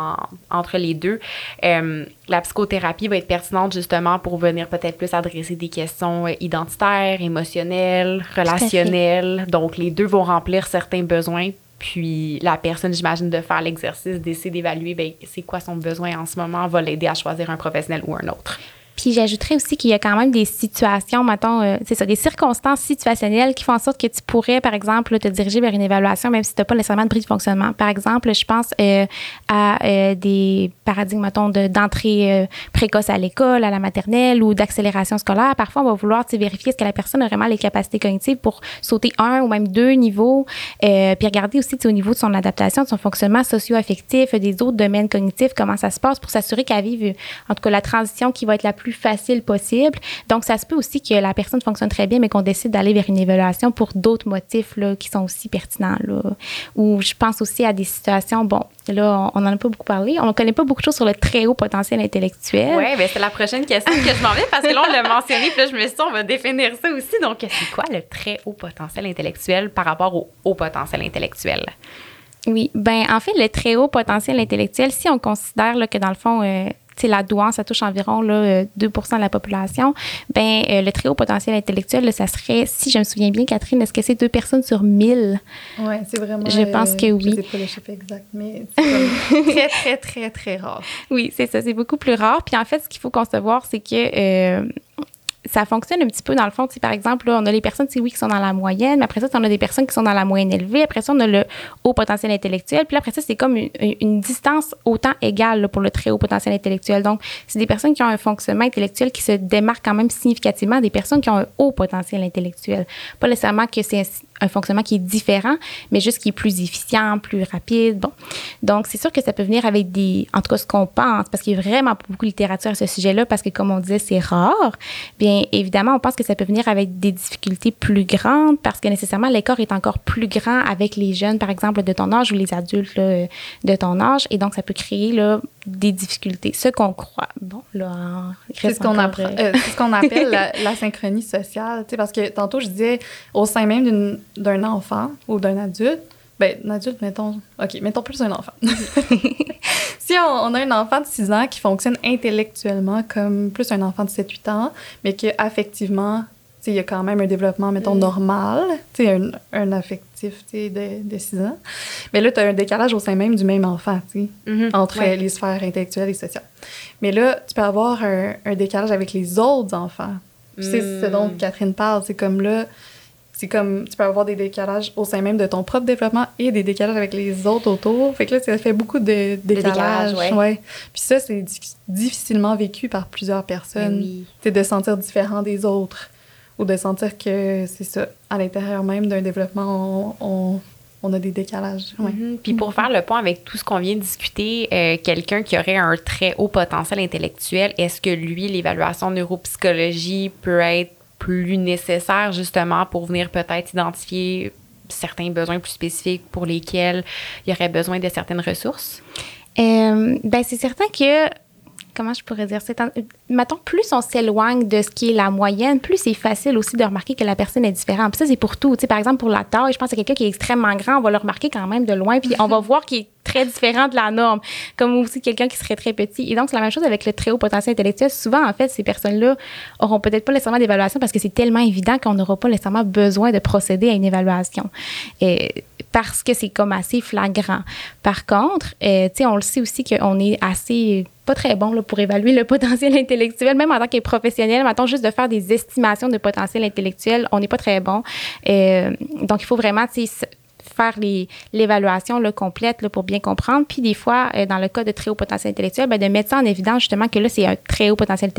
entre les deux, euh, la psychothérapie va être pertinente justement pour venir peut-être plus adresser des questions euh, identitaires, émotionnelles, relationnelles. Donc, les deux vont remplir certains besoins. Puis la personne, j'imagine, de faire l'exercice, d'essayer d'évaluer ben, c'est quoi son besoin en ce moment, va l'aider à choisir un professionnel ou un autre. Puis j'ajouterais aussi qu'il y a quand même des situations, mettons, euh, c'est ça, des circonstances situationnelles qui font en sorte que tu pourrais, par exemple, te diriger vers une évaluation, même si tu n'as pas nécessairement de bris de fonctionnement. Par exemple, je pense euh, à euh, des paradigmes, mettons, d'entrée précoce à l'école, à la maternelle ou d'accélération scolaire. Parfois, on va vouloir vérifier est-ce que la personne a vraiment les capacités cognitives pour sauter un ou même deux niveaux, puis regarder aussi au niveau de son adaptation, de son fonctionnement socio-affectif, des autres domaines cognitifs, comment ça se passe pour s'assurer qu'elle vive, en tout cas, la transition qui va être la plus facile possible. Donc, ça se peut aussi que la personne fonctionne très bien, mais qu'on décide d'aller vers une évaluation pour d'autres motifs là, qui sont aussi pertinents. Là. Ou je pense aussi à des situations, bon, là, on n'en a pas beaucoup parlé. On ne connaît pas beaucoup de choses sur le très haut potentiel intellectuel. Oui, bien, c'est la prochaine question que je m'en vais parce que là, on l'a mentionné, puis là, je me suis dit, on va définir ça aussi. Donc, c'est quoi le très haut potentiel intellectuel par rapport au haut potentiel intellectuel? Oui, ben en fait, le très haut potentiel intellectuel, si on considère là, que dans le fond, euh, la douance, ça touche environ là, 2 euh, de la population, ben euh, le très haut potentiel intellectuel, ça serait, si je me souviens bien, Catherine, est-ce que c'est deux personnes sur 1000? Oui, c'est vraiment. Je pense que oui. Je sais pas le chiffre exact, mais c'est très, très, très, très rare. Oui, c'est ça, c'est beaucoup plus rare. Puis en fait, ce qu'il faut concevoir, c'est que euh, ça fonctionne un petit peu dans le fond. Par exemple, là, on a les personnes oui, qui sont dans la moyenne, mais après ça, on a des personnes qui sont dans la moyenne élevée. Après ça, on a le haut potentiel intellectuel. Puis après ça, c'est comme une, distance autant égale pour le très haut potentiel intellectuel. Donc, c'est des personnes qui ont un fonctionnement intellectuel qui se démarque quand même significativement des personnes qui ont un haut potentiel intellectuel. Pas nécessairement que c'est un fonctionnement qui est différent, mais juste qui est plus efficient, plus rapide. Bon. Donc, c'est sûr que ça peut venir avec des, en tout cas, ce qu'on pense, parce qu'il y a vraiment beaucoup de littérature à ce sujet-là, parce que, comme on disait, c'est rare. Bien, évidemment, on pense que ça peut venir avec des difficultés plus grandes, parce que nécessairement, l'écart est encore plus grand avec les jeunes, par exemple, de ton âge ou les adultes de ton âge. Et donc, ça peut créer là, des difficultés, ce qu'on croit. Bon, là, c'est ce qu'on apprend, euh, ce qu'on appelle la, synchronie sociale, tu sais, parce que tantôt je disais au sein même d'un enfant ou d'un adulte, ben un adulte mettons, ok, mettons plus un enfant. si on, a un enfant de 6 ans qui fonctionne intellectuellement comme plus un enfant de 7-8 ans, mais que affectivement il y a quand même un développement, mettons, mm. normal, un, un affectif de, de 6 ans. Mais là, tu as un décalage au sein même du même enfant, mm-hmm. entre les sphères intellectuelles et sociales. Mais là, tu peux avoir un, un décalage avec les autres enfants. C'est ce dont mm. Catherine parle. C'est comme là, c'est comme tu peux avoir des décalages au sein même de ton propre développement et des décalages avec les autres autour. Fait que là, ça fait beaucoup de décalages. ouais. Puis ça, c'est difficilement vécu par plusieurs personnes. C'est de sentir différent des autres ou de sentir que c'est ça, à l'intérieur même d'un développement, on, on, a des décalages. Mm-hmm. Puis pour faire le point avec tout ce qu'on vient de discuter, euh, quelqu'un qui aurait un très haut potentiel intellectuel, est-ce que lui, l'évaluation neuropsychologie peut être plus nécessaire justement pour venir peut-être identifier certains besoins plus spécifiques pour lesquels il y aurait besoin de certaines ressources? Euh, ben c'est certain que comment je pourrais dire ça? Mettons, plus on s'éloigne de ce qui est la moyenne, plus c'est facile aussi de remarquer que la personne est différente. Puis ça, c'est pour tout. Tu sais, par exemple, pour la taille, je pense que quelqu'un qui est extrêmement grand, on va le remarquer quand même de loin, puis on va voir qu'il est très différent de la norme, comme aussi quelqu'un qui serait très petit. Et donc, c'est la même chose avec le très haut potentiel intellectuel. Souvent, en fait, ces personnes-là auront peut-être pas nécessairement d'évaluation parce que c'est tellement évident qu'on n'aura pas nécessairement besoin de procéder à une évaluation. Et parce que c'est comme assez flagrant. Par contre, euh, tu sais, on le sait aussi qu'on est assez pas très bon là, pour évaluer le potentiel intellectuel, même en tant que professionnel. Mettons juste de faire des estimations de potentiel intellectuel, on n'est pas très bon. Euh, donc, il faut vraiment faire l'évaluation complète là, pour bien comprendre. Puis des fois, euh, dans le cas de très haut potentiel intellectuel, ben, de mettre ça en évidence justement que là, c'est un très haut potentiel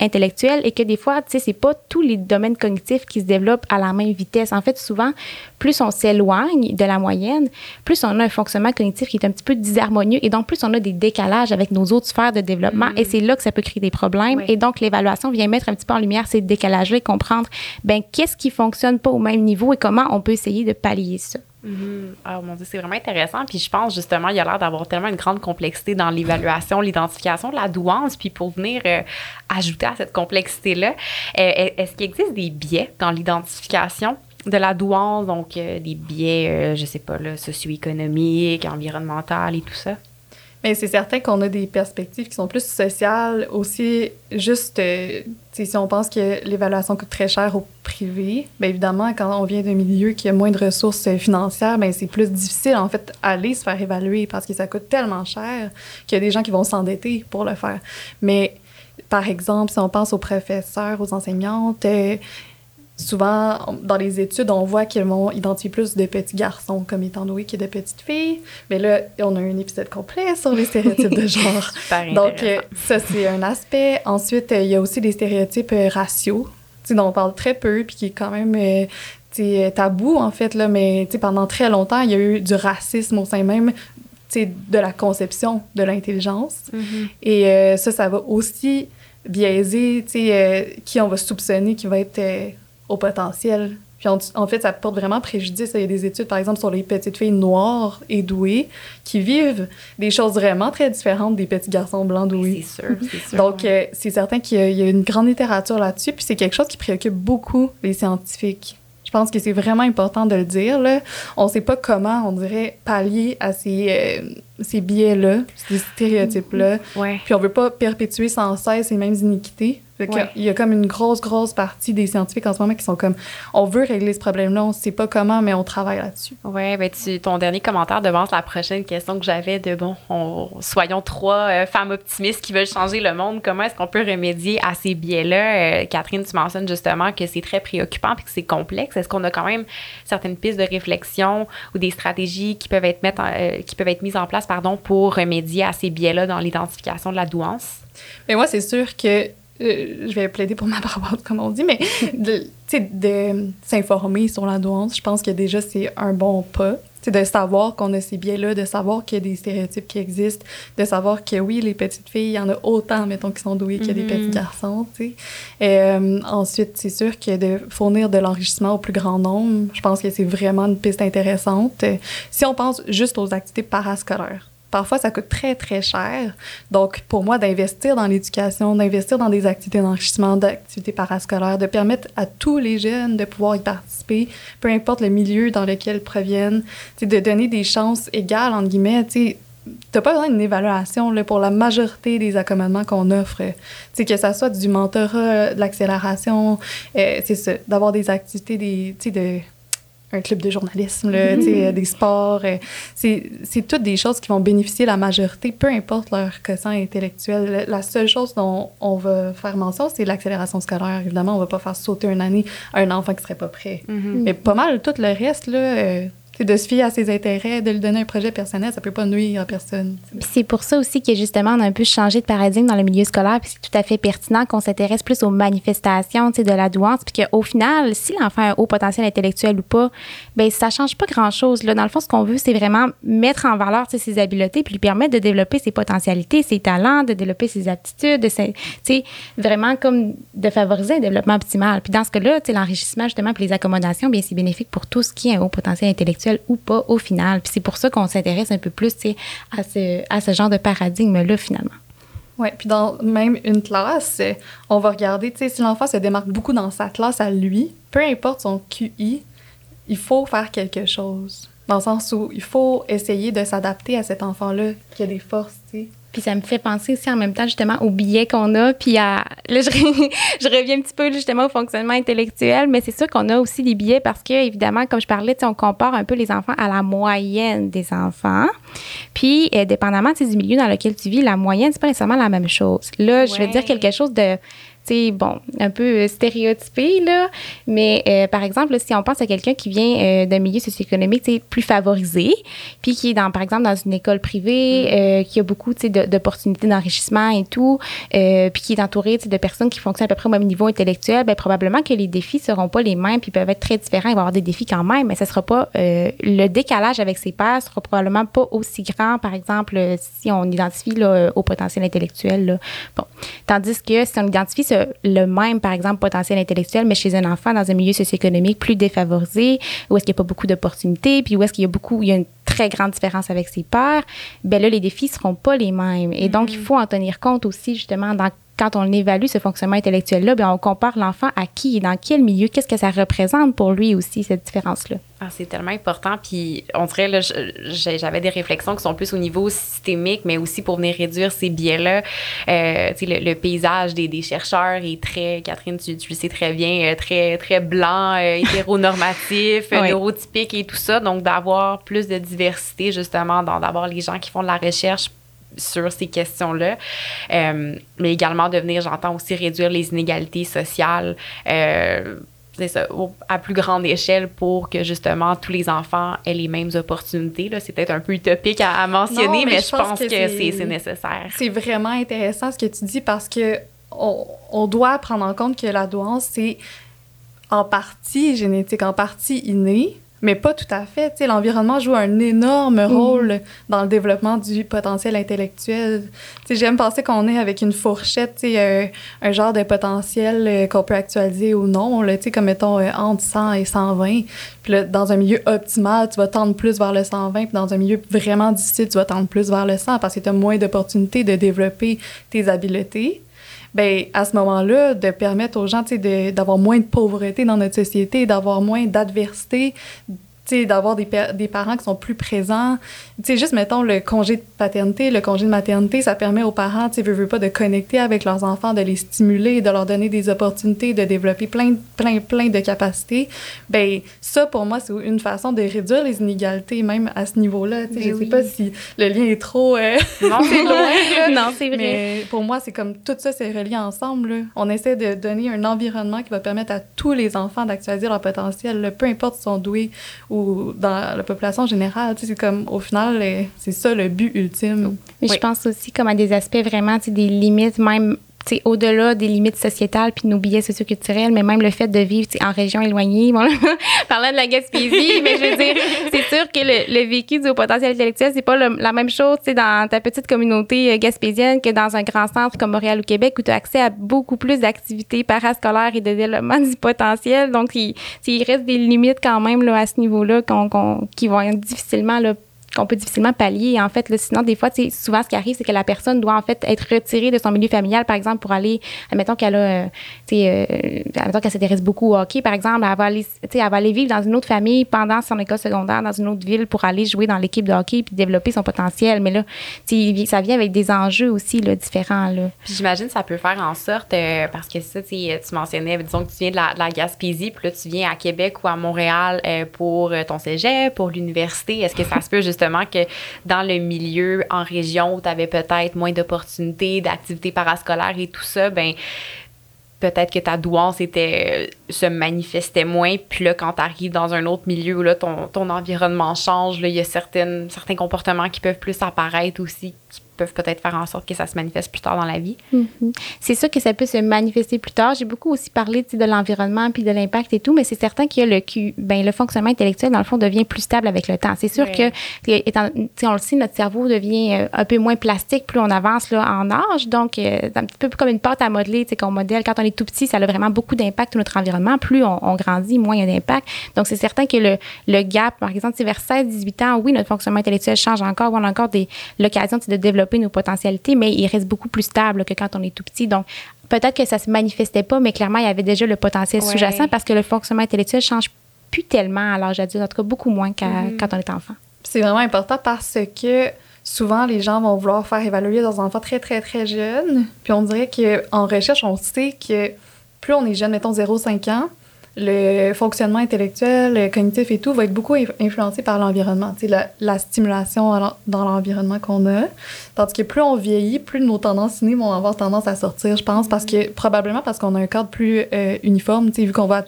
intellectuel et que des fois, tu sais, c'est pas tous les domaines cognitifs qui se développent à la même vitesse. En fait, souvent, plus on s'éloigne de la moyenne, plus on a un fonctionnement cognitif qui est un petit peu disharmonieux et donc plus on a des décalages avec nos autres sphères de développement et mm. c'est là que ça peut créer des problèmes. Et donc, l'évaluation vient mettre un petit peu en lumière ces décalages-là et comprendre, ben qu'est-ce qui fonctionne pas au même niveau et comment on peut essayer de pallier ça. Mm-hmm. Ah mon Dieu, c'est vraiment intéressant. Puis je pense justement, il y a l'air d'avoir tellement une grande complexité dans l'évaluation, l'identification de la douance. Puis pour venir euh, ajouter à cette complexité-là, euh, est-ce qu'il existe des biais dans l'identification? de la douance, donc euh, des biais, je sais pas, socio-économiques, environnementaux et tout ça? Mais c'est certain qu'on a des perspectives qui sont plus sociales, aussi juste, euh, si on pense que l'évaluation coûte très cher au privé, bien évidemment, quand on vient d'un milieu qui a moins de ressources euh, financières, bien c'est plus difficile, en fait, aller se faire évaluer parce que ça coûte tellement cher qu'il y a des gens qui vont s'endetter pour le faire. Mais, par exemple, si on pense aux professeurs, aux enseignantes, euh, souvent, dans les études, on voit qu'ils vont identifier plus de petits garçons comme étant doués que de petites filles. Mais là, on a un épisode complet sur les stéréotypes de genre. Donc, euh, ça, c'est un aspect. Ensuite, euh, il y a aussi des stéréotypes euh, raciaux, dont on parle très peu, puis qui est quand même tabou, en fait. Là, mais pendant très longtemps, il y a eu du racisme au sein même de la conception de l'intelligence. Mm-hmm. Et ça, ça va aussi biaiser qui on va soupçonner qui va être au potentiel. Puis en, fait, ça porte vraiment préjudice. Il y a des études, par exemple, sur les petites filles noires et douées qui vivent des choses vraiment très différentes des petits garçons blancs doués. C'est sûr, c'est sûr. Donc, euh, c'est certain qu'il y, a une grande littérature là-dessus. Puis c'est quelque chose qui préoccupe beaucoup les scientifiques. Je pense que c'est vraiment important de le dire. Là. On ne sait pas comment, on dirait, pallier à ces, euh, ces biais-là, ces stéréotypes-là. Puis on ne veut pas perpétuer sans cesse ces mêmes iniquités. Il y a comme une grosse, grosse partie des scientifiques en ce moment qui sont comme on veut régler ce problème-là, on ne sait pas comment, mais on travaille là-dessus. Oui, ben ton dernier commentaire devance la prochaine question que j'avais de bon, soyons trois euh, femmes optimistes qui veulent changer le monde. Comment est-ce qu'on peut remédier à ces biais-là? Euh, Catherine, tu mentionnes justement que c'est très préoccupant et que c'est complexe. Est-ce qu'on a quand même certaines pistes de réflexion ou des stratégies qui peuvent être, mettre euh, qui peuvent être mises en place pardon, pour remédier à ces biais-là dans l'identification de la douance? Mais moi, c'est sûr que euh, je vais plaider pour ma paroisse, comme on dit, mais de, de s'informer sur la douance, je pense que déjà, c'est un bon pas. C'est de savoir qu'on a ces biais-là, de savoir qu'il y a des stéréotypes qui existent, de savoir que oui, les petites filles, il y en a autant, mettons, qui sont douées qu'il y a des petits mm-hmm. garçons, tu sais. Euh, ensuite, c'est sûr que de fournir de l'enrichissement au plus grand nombre, je pense que c'est vraiment une piste intéressante. Si on pense juste aux activités parascolaires, parfois ça coûte très très cher. Donc pour moi d'investir dans l'éducation, d'investir dans des activités d'enrichissement, d'activités parascolaires, de permettre à tous les jeunes de pouvoir y participer, peu importe le milieu dans lequel ils proviennent, de donner des chances égales entre guillemets, tu n'as pas besoin d'une évaluation pour la majorité des accommodements qu'on offre. sais que ça soit du mentorat, de l'accélération, euh, d'avoir des activités, des, de un club de journalisme, là, mm-hmm. des sports. Euh, c'est toutes des choses qui vont bénéficier la majorité, peu importe leur quotient intellectuel. La seule chose dont on va faire mention, c'est l'accélération scolaire. Évidemment, on va pas faire sauter une année un enfant qui serait pas prêt. Mm-hmm. Mais pas mal tout le reste, là, euh, de se fier à ses intérêts, de lui donner un projet personnel, ça peut pas nuire à personne. c'est pour ça aussi que justement on a un peu changé de paradigme dans le milieu scolaire, puis c'est tout à fait pertinent qu'on s'intéresse plus aux manifestations, de la douance, puis qu'au final, si l'enfant a un haut potentiel intellectuel ou pas, ben ça change pas grand-chose. Dans le fond, ce qu'on veut, c'est vraiment mettre en valeur ses habiletés, puis lui permettre de développer ses potentialités, ses talents, de développer ses aptitudes, de vraiment comme de favoriser un développement optimal. Puis dans ce cas-là, l'enrichissement justement, puis les accommodations, bien c'est bénéfique pour tout ce qui est un haut potentiel intellectuel ou pas au final. Puis c'est pour ça qu'on s'intéresse un peu plus à ce, à ce genre de paradigme-là, finalement. Oui, puis dans même une classe, on va regarder, tu sais, si l'enfant se démarque beaucoup dans sa classe à lui, peu importe son QI, il faut faire quelque chose. Dans le sens où il faut essayer de s'adapter à cet enfant-là qui a des forces, tu sais. Puis ça me fait penser aussi en même temps justement aux billets qu'on a. Puis à, là, je, je, reviens un petit peu justement au fonctionnement intellectuel, mais c'est sûr qu'on a aussi des billets parce que, évidemment, comme je parlais, on compare un peu les enfants à la moyenne des enfants. Puis, dépendamment du milieu dans lequel tu vis, la moyenne, c'est pas nécessairement la même chose. Là, je vais dire quelque chose de sais, bon, un peu stéréotypé, là. Mais euh, par exemple, si on pense à quelqu'un qui vient euh, d'un milieu socio-économique plus favorisé, puis qui est, dans, par exemple, dans une école privée, mm. euh, qui a beaucoup d'opportunités d'enrichissement et tout, puis qui est entouré de personnes qui fonctionnent à peu près au même niveau intellectuel, bien, probablement que les défis seront pas les mêmes, puis peuvent être très différents. Il va y avoir des défis quand même, mais ce sera pas le décalage avec ses pairs sera probablement pas aussi grand, par exemple, si on identifie là, au potentiel intellectuel. Là. Bon. Tandis que si on identifie le même, par exemple, potentiel intellectuel, mais chez un enfant dans un milieu socio-économique plus défavorisé, où est-ce qu'il n'y a pas beaucoup d'opportunités, puis où est-ce qu'il y a beaucoup, il y a une très grande différence avec ses pairs, ben là, les défis seront pas les mêmes. Et donc, il mm-hmm. faut en tenir compte aussi, justement, dans quand on évalue ce fonctionnement intellectuel-là, bien, on compare l'enfant à qui? Dans quel milieu, qu'est-ce que ça représente pour lui aussi, cette différence-là? Ah, c'est tellement important. Puis, on dirait, là, j'avais des réflexions qui sont plus au niveau systémique, mais aussi pour venir réduire ces biais-là. Euh, tu sais, le, paysage des, des, chercheurs est très, Catherine, tu, tu, le sais très bien, euh, très, très blanc, euh, hétéronormatif, neurotypique et tout ça. Donc, d'avoir plus de diversité, justement, d'avoir les gens qui font de la recherche sur ces questions-là, euh, mais également de venir, j'entends aussi réduire les inégalités sociales. Euh, ça, à plus grande échelle pour que justement tous les enfants aient les mêmes opportunités. C'est peut-être un peu utopique à, mentionner, mais, je pense, que, c'est, nécessaire. C'est vraiment intéressant ce que tu dis parce que on, on doit prendre en compte que la douance, c'est en partie génétique, en partie innée, mais pas tout à fait. L'environnement joue un énorme mm. rôle dans le développement du potentiel intellectuel. J'aime penser qu'on est avec une fourchette, euh, un genre de potentiel euh, qu'on peut actualiser ou non, là, comme mettons euh, entre 100 et 120. Puis là, dans un milieu optimal, tu vas tendre plus vers le 120, puis dans un milieu vraiment difficile, tu vas tendre plus vers le 100 parce que tu as moins d'opportunités de développer tes habiletés ben à ce moment-là, de permettre aux gens d'avoir moins de pauvreté dans notre société, d'avoir moins d'adversité, d'avoir des, des, parents qui sont plus présents. Tu juste, mettons, le congé de paternité, le congé de maternité, ça permet aux parents, tu sais, veux, pas, de connecter avec leurs enfants, de les stimuler, de leur donner des opportunités, de développer plein, plein, plein de capacités. Ben ça, pour moi, c'est une façon de réduire les inégalités, même à ce niveau-là. Je sais pas si le lien est trop... Euh, non, c'est loin. non, c'est vrai. Mais pour moi, c'est comme tout ça, c'est relié ensemble. Là. On essaie de donner un environnement qui va permettre à tous les enfants d'actualiser leur potentiel, peu importe si sont doués ou dans la population générale. C'est comme, au final, c'est ça le but ultime. Mais je pense aussi comme à des aspects vraiment, des limites même au-delà des limites sociétales puis de nos billets socioculturels, mais même le fait de vivre en région éloignée, bon, parlant de la Gaspésie, mais je veux dire, c'est sûr que le, vécu du haut potentiel intellectuel, c'est pas la même chose dans ta petite communauté euh, gaspésienne que dans un grand centre comme Montréal ou Québec où tu as accès à beaucoup plus d'activités parascolaires et de développement du potentiel. Donc, il, il reste des limites quand même là, à ce niveau-là qui vont être difficilement là, qu'on peut difficilement pallier. En fait, sinon, des fois, souvent, ce qui arrive, c'est que la personne doit, en fait, être retirée de son milieu familial, par exemple, pour aller, admettons qu'elle a, euh, euh, admettons qu'elle s'intéresse beaucoup au hockey, par exemple, elle va, aller, elle va aller vivre dans une autre famille pendant son école secondaire, dans une autre ville, pour aller jouer dans l'équipe de hockey puis développer son potentiel. Mais là, ça vient avec des enjeux aussi là, différents. Là. J'imagine que ça peut faire en sorte, euh, parce que ça, tu mentionnais, disons que tu viens de la, de la, Gaspésie, puis là, tu viens à Québec ou à Montréal pour ton cégep, pour l'université. Est-ce que ça se peut justement justement que dans le milieu en région où tu avais peut-être moins d'opportunités, d'activités parascolaires et tout ça, ben peut-être que ta douance était, se manifestait moins. Puis là, quand tu arrives dans un autre milieu où là, ton, ton environnement change, il y a certaines, certains comportements qui peuvent plus apparaître aussi, peuvent peut-être faire en sorte que ça se manifeste plus tard dans la vie. Mm-hmm. C'est sûr que ça peut se manifester plus tard. J'ai beaucoup aussi parlé de l'environnement puis de l'impact et tout, mais c'est certain que le, ben, le fonctionnement intellectuel, dans le fond, devient plus stable avec le temps. C'est sûr que, étant, on le sait, notre cerveau devient euh, un peu moins plastique plus on avance là, en âge. Donc, euh, c'est un petit peu comme une pâte à modeler qu'on modèle. Quand on est tout petit, ça a vraiment beaucoup d'impact sur notre environnement. Plus on, grandit, moins il y a d'impact. Donc, c'est certain que le, le gap, par exemple, vers 16-18 ans, oui, notre fonctionnement intellectuel change encore. On a encore des l'occasion de développer nos potentialités, mais il reste beaucoup plus stable que quand on est tout petit. Donc, peut-être que ça se manifestait pas, mais clairement, il y avait déjà le potentiel sous-jacent parce que le fonctionnement intellectuel change plus tellement à l'âge adulte, en tout cas beaucoup moins qu'à mm-hmm. quand on est enfant. C'est vraiment important parce que souvent, les gens vont vouloir faire évaluer leurs enfants très, très, très jeunes. Puis on dirait qu'en recherche, on sait que plus on est jeune, mettons 0-5 ans, le fonctionnement intellectuel, cognitif et tout va être beaucoup influencé par l'environnement, la, la stimulation dans l'environnement qu'on a. Tandis que plus on vieillit, plus nos tendances innées vont avoir tendance à sortir, je pense, parce que probablement parce qu'on a un cadre plus euh, uniforme, vu qu'on va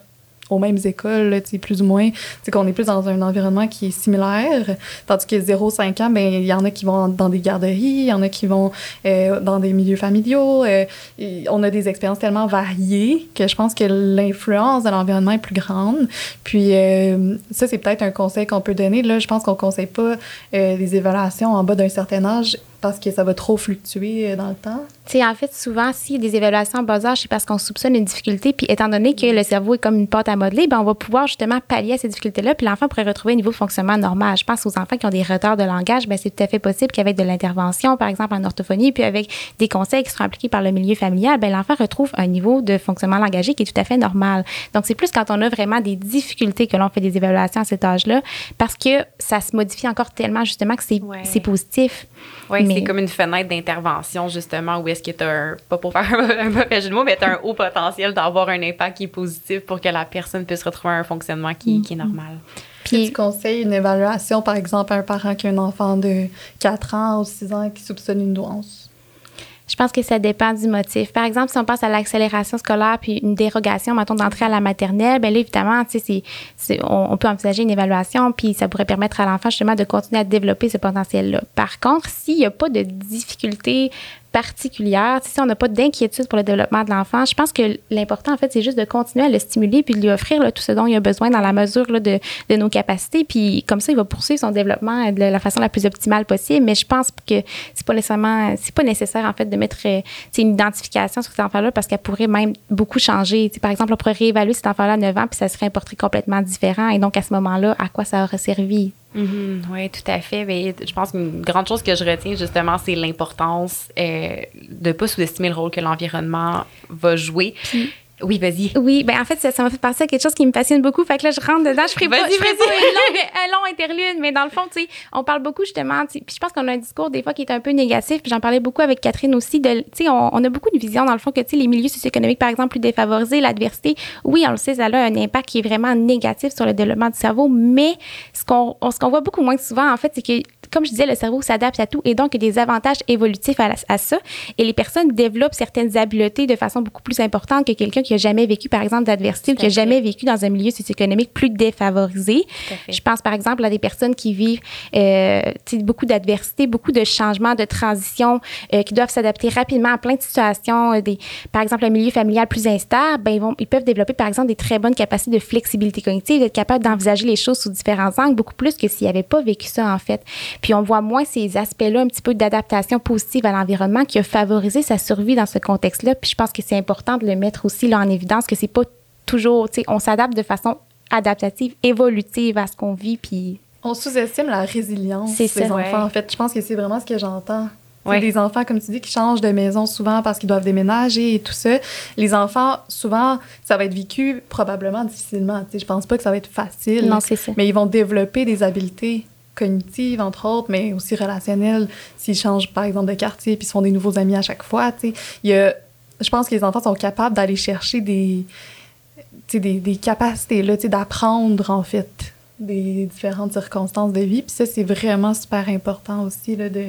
aux mêmes écoles, plus ou moins, qu'on est plus dans un environnement qui est similaire. Tandis que 0-5 ans, ben il y en a qui vont dans des garderies, il y en a qui vont euh, dans des milieux familiaux. Euh, on a des expériences tellement variées que je pense que l'influence de l'environnement est plus grande. Puis euh, ça, c'est peut-être un conseil qu'on peut donner. Là, je pense qu'on ne conseille pas des évaluations en bas d'un certain âge parce que ça va trop fluctuer dans le temps? sais, en fait, souvent, s'il y a des évaluations en bas âge, c'est parce qu'on soupçonne une difficulté. Puis, étant donné que le cerveau est comme une pâte à modeler, ben, on va pouvoir justement pallier à ces difficultés-là. Puis, l'enfant pourrait retrouver un niveau de fonctionnement normal. Je pense aux enfants qui ont des retards de langage, ben, c'est tout à fait possible qu'avec de l'intervention, par exemple en orthophonie, puis avec des conseils qui seront appliqués par le milieu familial, ben, l'enfant retrouve un niveau de fonctionnement langagier qui est tout à fait normal. Donc, c'est plus quand on a vraiment des difficultés que l'on fait des évaluations à cet âge-là, parce que ça se modifie encore tellement, justement, que c'est positif. Oui, c'est comme une fenêtre d'intervention, justement, où est-ce que tu as un, pas pour faire un mauvais jeu de mots, mais tu as un haut potentiel d'avoir un impact qui est positif pour que la personne puisse retrouver un fonctionnement qui, qui est mm-hmm. normal. Puis, tu conseilles une évaluation, par exemple, à un parent qui a un enfant de 4 ans ou 6 ans qui soupçonne une nuance? Je pense que ça dépend du motif. Par exemple, si on passe à l'accélération scolaire puis une dérogation, mettons, d'entrée à la maternelle, bien là, évidemment, on, peut envisager une évaluation puis ça pourrait permettre à l'enfant justement de continuer à développer ce potentiel-là. Par contre, s'il n'y a pas de difficulté particulière, si on n'a pas d'inquiétude pour le développement de l'enfant, je pense que l'important, en fait, c'est juste de continuer à le stimuler puis de lui offrir tout ce dont il a besoin dans la mesure de, nos capacités. Puis comme ça, il va poursuivre son développement de la façon la plus optimale possible. Mais je pense que c'est pas pas nécessaire, en fait, de mettre euh, une identification sur cet enfant-là parce qu'elle pourrait même beaucoup changer. par exemple, on pourrait réévaluer cet enfant-là à 9 ans puis ça serait un portrait complètement différent. Et donc, à ce moment-là, à quoi ça aurait servi? Mm-hmm. oui, tout à fait. Mais je pense qu'une grande chose que je retiens, justement, c'est l'importance euh, de pas sous-estimer le rôle que l'environnement va jouer. Oui, vas-y. Oui, ben en fait, ça, m'a fait penser à quelque chose qui me passionne beaucoup. Fait que là, je rentre dedans. Je ferai pas, je ferai pas un long interlude, mais dans le fond, tu sais, on parle beaucoup justement. Puis je pense qu'on a un discours des fois qui est un peu négatif. Puis j'en parlais beaucoup avec Catherine aussi. Tu sais, on, on, a beaucoup de vision dans le fond que tu sais, les milieux socio-économiques, par exemple, plus défavorisés, l'adversité. Oui, on le sait, ça a un impact qui est vraiment négatif sur le développement du cerveau. Mais ce qu'on, ce qu'on voit beaucoup moins souvent, en fait, c'est que comme je disais, le cerveau s'adapte à tout et donc il y a des avantages évolutifs à, à, ça. Et les personnes développent certaines habiletés de façon beaucoup plus importante que quelqu'un qui a jamais vécu, par exemple, d'adversité ou qui a jamais vécu dans un milieu socio-économique plus défavorisé. Je pense, par exemple, à des personnes qui vivent euh, beaucoup d'adversité, beaucoup de changements, de transitions, euh, qui doivent s'adapter rapidement à plein de situations. Euh, des, par exemple, un milieu familial plus instable, ben, ils, vont, ils peuvent développer, par exemple, des très bonnes capacités de flexibilité cognitive, d'être capable d'envisager les choses sous différents angles, beaucoup plus que s'ils n'avaient pas vécu ça, en fait. Puis on voit moins ces aspects-là, un petit peu d'adaptation positive à l'environnement qui a favorisé sa survie dans ce contexte-là. Puis je pense que c'est important de le mettre aussi là en évidence que c'est pas toujours, tu sais, on s'adapte de façon adaptative, évolutive à ce qu'on vit, puis... On sous-estime la résilience des enfants, en fait. Je pense que c'est vraiment ce que j'entends. Ouais. Des enfants, comme tu dis, qui changent de maison souvent parce qu'ils doivent déménager et tout ça. Les enfants, souvent, ça va être vécu probablement difficilement. Tu sais, je pense pas que ça va être facile. Non, c'est ça. Mais ils vont développer des habiletés cognitive, entre autres, mais aussi relationnelle, s'ils changent, par exemple, de quartier puis se font des nouveaux amis à chaque fois, tu sais. Il y a, je pense que les enfants sont capables d'aller chercher des, des, des capacités, d'apprendre, en fait, des différentes circonstances de vie. Puis ça, c'est vraiment super important aussi, là, de,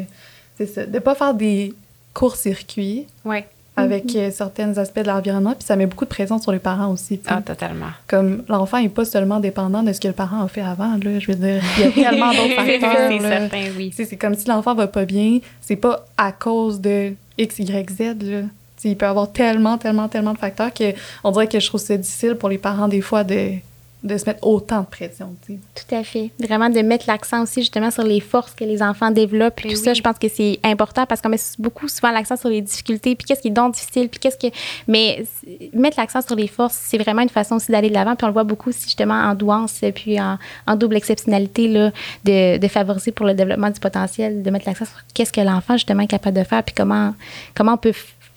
ça, de pas faire des courts-circuits. Ouais avec mm-hmm. euh, certains aspects de l'environnement, puis ça met beaucoup de pression sur les parents aussi. Ah, totalement. Comme l'enfant n'est pas seulement dépendant de ce que le parent a fait avant, là, je veux dire, il y a tellement d'autres facteurs. c'est certain, oui. C'est comme si l'enfant va pas bien, c'est pas à cause de X, Y, Z, là. Il peut y avoir tellement, tellement, tellement de facteurs qu'on dirait que je trouve ça difficile pour les parents, des fois, de de se mettre autant de pression. Tout à fait. Vraiment de mettre l'accent aussi justement sur les forces que les enfants développent. Puis ben tout ça, je pense que c'est important parce qu'on met beaucoup souvent l'accent sur les difficultés, puis qu'est-ce qui est donc difficile, puis qu'est-ce que... Mais mettre l'accent sur les forces, c'est vraiment une façon aussi d'aller de l'avant. Puis on le voit beaucoup aussi justement en douance, puis en, en double exceptionnalité, là, de, de, favoriser pour le développement du potentiel, de mettre l'accent sur qu'est-ce que l'enfant justement est capable de faire, puis comment, comment on peut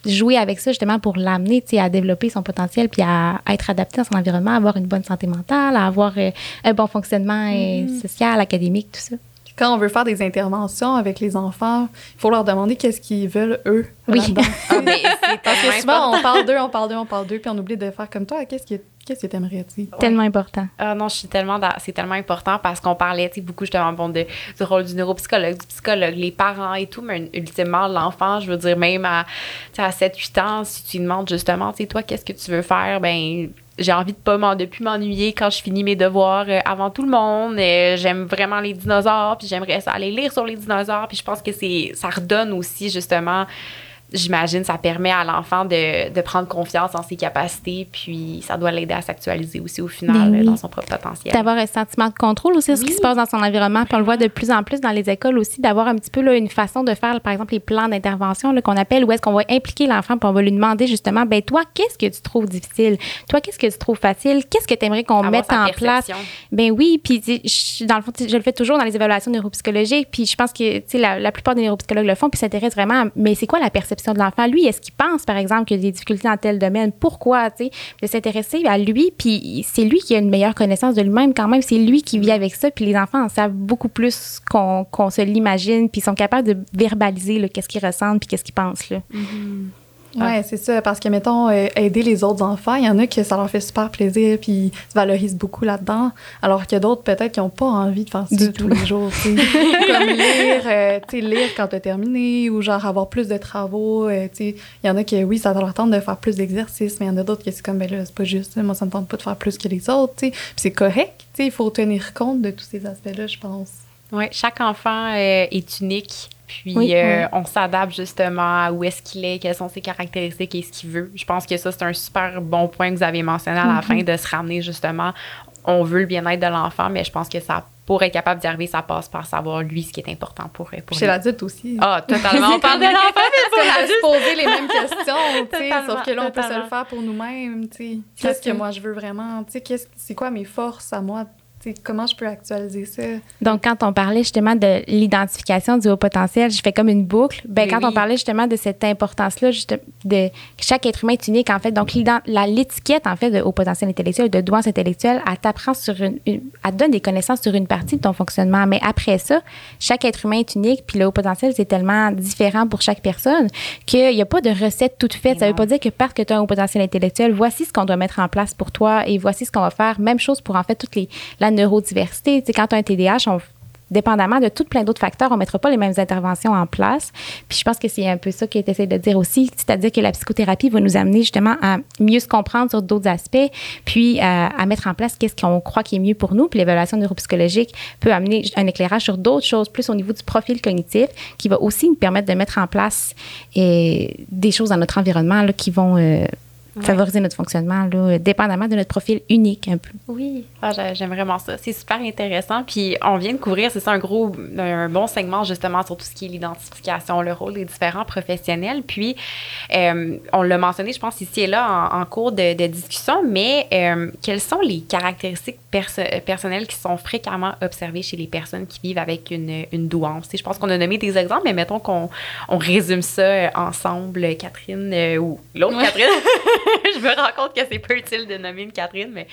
jouer avec ça justement pour l'amener à développer son potentiel puis à, être adapté dans son environnement, à avoir une bonne santé mentale, à avoir euh, un bon fonctionnement euh, mm-hmm. social, académique, tout ça. Quand on veut faire des interventions avec les enfants, il faut leur demander qu'est-ce qu'ils veulent, eux. Oui. Ah, mais Parce que souvent, on parle d'eux, on parle d'eux, on parle d'eux, puis on oublie de faire comme toi. Qu'est-ce que Qu'est-ce que t'aimerais dire? Tellement important. Ah non, je suis tellement c'est tellement important parce qu'on parlait beaucoup justement bon, de, du rôle du neuropsychologue, du psychologue, les parents et tout, mais ultimement l'enfant, je veux dire même à, à 7-8 ans, si tu lui demandes justement, tu sais, toi, qu'est-ce que tu veux faire, ben j'ai envie de pas de plus m'ennuyer quand je finis mes devoirs euh, avant tout le monde. Euh, j'aime vraiment les dinosaures, puis j'aimerais aller lire sur les dinosaures. Puis je pense que c'est ça redonne aussi justement j'imagine, ça permet à l'enfant de, de, prendre confiance en ses capacités, puis ça doit l'aider à s'actualiser aussi au final ben dans son propre potentiel. D'avoir un sentiment de contrôle aussi ce qui se passe dans son environnement. Puis on le voit de plus en plus dans les écoles aussi, d'avoir un petit peu là, une façon de faire, par exemple, les plans d'intervention qu'on appelle, où est-ce qu'on va impliquer l'enfant, puis on va lui demander justement, ben toi, qu'est-ce que tu trouves difficile? Toi, qu'est-ce que tu trouves facile? Qu'est-ce que tu aimerais qu'on mette en place? Ben oui, puis dans le fond, je le fais toujours dans les évaluations neuropsychologiques, puis je pense que la, la plupart des neuropsychologues le font, puis s'intéressent vraiment à, mais c'est quoi la perception de l'enfant. Lui, est-ce qu'il pense, par exemple, qu'il y a des difficultés dans tel domaine? Pourquoi? De s'intéresser à lui, puis c'est lui qui a une meilleure connaissance de lui-même quand même. C'est lui qui vit avec ça, puis les enfants en savent beaucoup plus qu'on se l'imagine, puis ils sont capables de verbaliser qu'est-ce qu'ils ressentent, puis qu'est-ce qu'ils pensent. Là. Mm-hmm. Oui, ah. c'est ça. Parce que, mettons, euh, aider les autres enfants, il y en a qui ça leur fait super plaisir, puis ils se valorisent beaucoup là-dedans. Alors a d'autres, peut-être, qui n'ont pas envie de faire ça tous les jours. Comme lire, euh, tu sais, lire quand tu as terminé, ou genre avoir plus de travaux. Euh, tu sais, il y en a qui, oui, ça leur tente de faire plus d'exercices, mais il y en a d'autres qui, c'est comme, ben là, c'est pas juste, moi, ça me tente pas de faire plus que les autres, tu sais. Puis c'est correct, tu sais, il faut tenir compte de tous ces aspects-là, je pense. Oui, chaque enfant est unique puis euh, on s'adapte justement à où est-ce qu'il est, quelles sont ses caractéristiques et ce qu'il veut. Je pense que ça, c'est un super bon point que vous avez mentionné à la fin, mm-hmm. de se ramener justement. On veut le bien-être de l'enfant, mais je pense que ça pour être capable d'y arriver, ça passe par savoir lui ce qui est important pour, pour Chez l'adulte aussi. Ah, totalement. On parle de l'enfant, mais on a se poser les mêmes questions, tu sais, sauf que là, on peut se le faire pour nous-mêmes, tu sais. Qu'est-ce que moi je veux vraiment, tu sais, c'est quoi mes forces à moi comment je peux actualiser ça? Donc, quand on parlait justement de l'identification du haut potentiel, je fais comme une boucle. Ben, quand on parlait justement de cette importance-là, de chaque être humain est unique, en fait. Donc, l'étiquette, en fait, de haut potentiel intellectuel, de douance intellectuelle, elle t'apprend sur une, elle te donne des connaissances sur une partie de ton fonctionnement. Mais après ça, chaque être humain est unique, puis le haut potentiel, c'est tellement différent pour chaque personne qu'il n'y a pas de recette toute faite. Ça ne veut pas dire que parce que tu as un haut potentiel intellectuel, voici ce qu'on doit mettre en place pour toi et voici ce qu'on va faire. Même chose pour, en fait, toutes les, la neurodiversité. Tu sais, quand tu as un TDAH, dépendamment de tout plein d'autres facteurs, on ne mettra pas les mêmes interventions en place. Puis je pense que c'est un peu ça qui est essayé de dire aussi, c'est-à-dire que la psychothérapie va nous amener justement à mieux se comprendre sur d'autres aspects, puis à, euh, à mettre en place qu'est-ce qu'on croit qui est mieux pour nous. Puis l'évaluation neuropsychologique peut amener un éclairage sur d'autres choses, plus au niveau du profil cognitif, qui va aussi nous permettre de mettre en place des choses dans notre environnement là, qui vont euh, favoriser notre fonctionnement, là, dépendamment de notre profil unique un peu. Oui, ah, j'aime vraiment ça. C'est super intéressant. Puis on vient de couvrir, c'est ça, un gros, un bon segment justement sur tout ce qui est l'identification, le rôle des différents professionnels. Puis euh, on l'a mentionné, je pense, ici et là en, cours de, discussion, mais euh, quelles sont les caractéristiques personnelles qui sont fréquemment observées chez les personnes qui vivent avec une, une douance? je pense qu'on a nommé des exemples, mais mettons qu'on on résume ça euh, ensemble, Catherine ou l'autre Catherine. je me rends compte que c'est peu utile de nommer une Catherine, mais.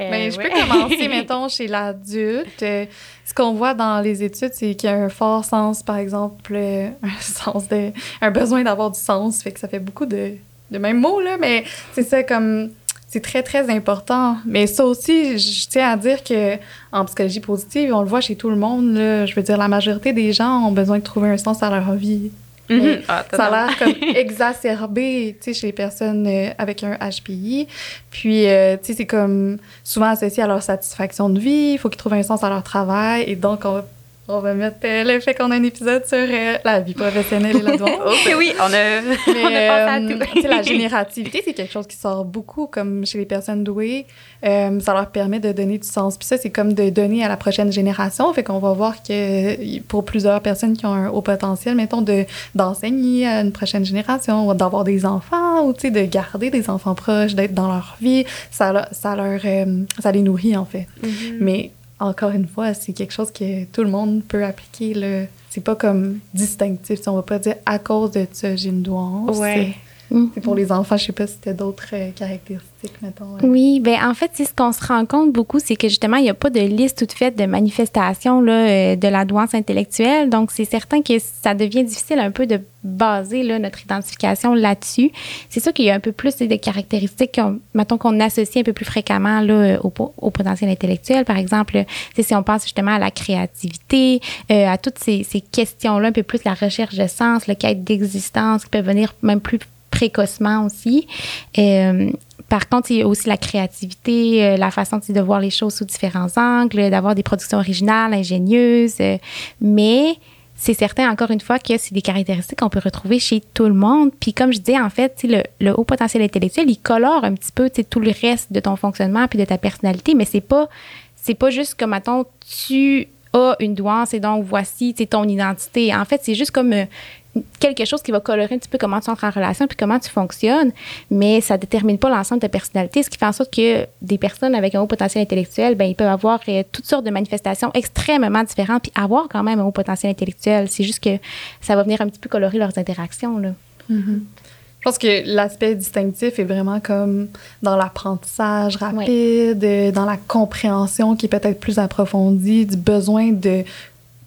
Euh, mais je peux commencer, mettons, chez l'adulte. Euh, ce qu'on voit dans les études, c'est qu'il y a un fort sens, par exemple, euh, un sens de. un besoin d'avoir du sens. Fait que ça fait beaucoup de, de mêmes mots, là, mais c'est ça comme c'est très, très important. Mais ça aussi, je tiens à dire que en psychologie positive, on le voit chez tout le monde. Là, je veux dire, la majorité des gens ont besoin de trouver un sens à leur vie. Mhm. Ah, ça a l'air comme exacerbé, tu sais, chez les personnes euh, avec un HPI. Puis, euh, tu sais, c'est comme souvent associé à leur satisfaction de vie. Il faut qu'ils trouvent un sens à leur travail. Et donc, on va on va mettre euh, le fait qu'on a un épisode sur euh, la vie professionnelle et la douane. oui, on a, on a pensé à tout. la générativité, c'est quelque chose qui sort beaucoup, comme chez les personnes douées. Euh, ça leur permet de donner du sens. Puis ça, c'est comme de donner à la prochaine génération. Fait qu'on va voir que pour plusieurs personnes qui ont un haut potentiel, mettons, de, d'enseigner à une prochaine génération, d'avoir des enfants, ou de garder des enfants proches, d'être dans leur vie, ça, ça, leur, ça les nourrit, en fait. Mm-hmm. Mais encore une fois, c'est quelque chose que tout le monde peut appliquer. C'est pas comme distinctif. On va pas dire à cause de ça, j'ai une douance. Mm. Pour les enfants, je sais pas si c'était d'autres euh, caractéristiques, mettons. Oui, ben en fait, ce qu'on se rend compte beaucoup, c'est que justement, il n'y a pas de liste toute faite de manifestations là, euh, de la douance intellectuelle. Donc, c'est certain que ça devient difficile un peu de baser là, notre identification là-dessus. C'est sûr qu'il y a un peu plus des caractéristiques, mettons, qu'on associe un peu plus fréquemment là, au, au, potentiel intellectuel. Par exemple, si on pense justement à la créativité, euh, à toutes ces, ces questions-là, un peu plus la recherche de sens, le quête d'existence, qui peut venir même plus précocement aussi. Euh, par contre, il y a aussi la créativité, euh, la façon de voir les choses sous différents angles, d'avoir des productions originales, ingénieuses. Euh, mais c'est certain, encore une fois, que c'est des caractéristiques qu'on peut retrouver chez tout le monde. Puis comme je dis, en fait, le, haut potentiel intellectuel, il colore un petit peu tout le reste de ton fonctionnement puis de ta personnalité, mais c'est pas c'est pas juste comme, attends, tu as une douance et donc voici ton identité. En fait, c'est juste comme quelque chose qui va colorer un petit peu comment tu entres en relation puis comment tu fonctionnes, mais ça détermine pas l'ensemble de ta personnalité, ce qui fait en sorte que des personnes avec un haut potentiel intellectuel, ben ils peuvent avoir euh, toutes sortes de manifestations extrêmement différentes puis avoir quand même un haut potentiel intellectuel. C'est juste que ça va venir un petit peu colorer leurs interactions là. Mm-hmm. Je pense que l'aspect distinctif est vraiment comme dans l'apprentissage rapide, euh, dans la compréhension qui est peut-être plus approfondie, du besoin de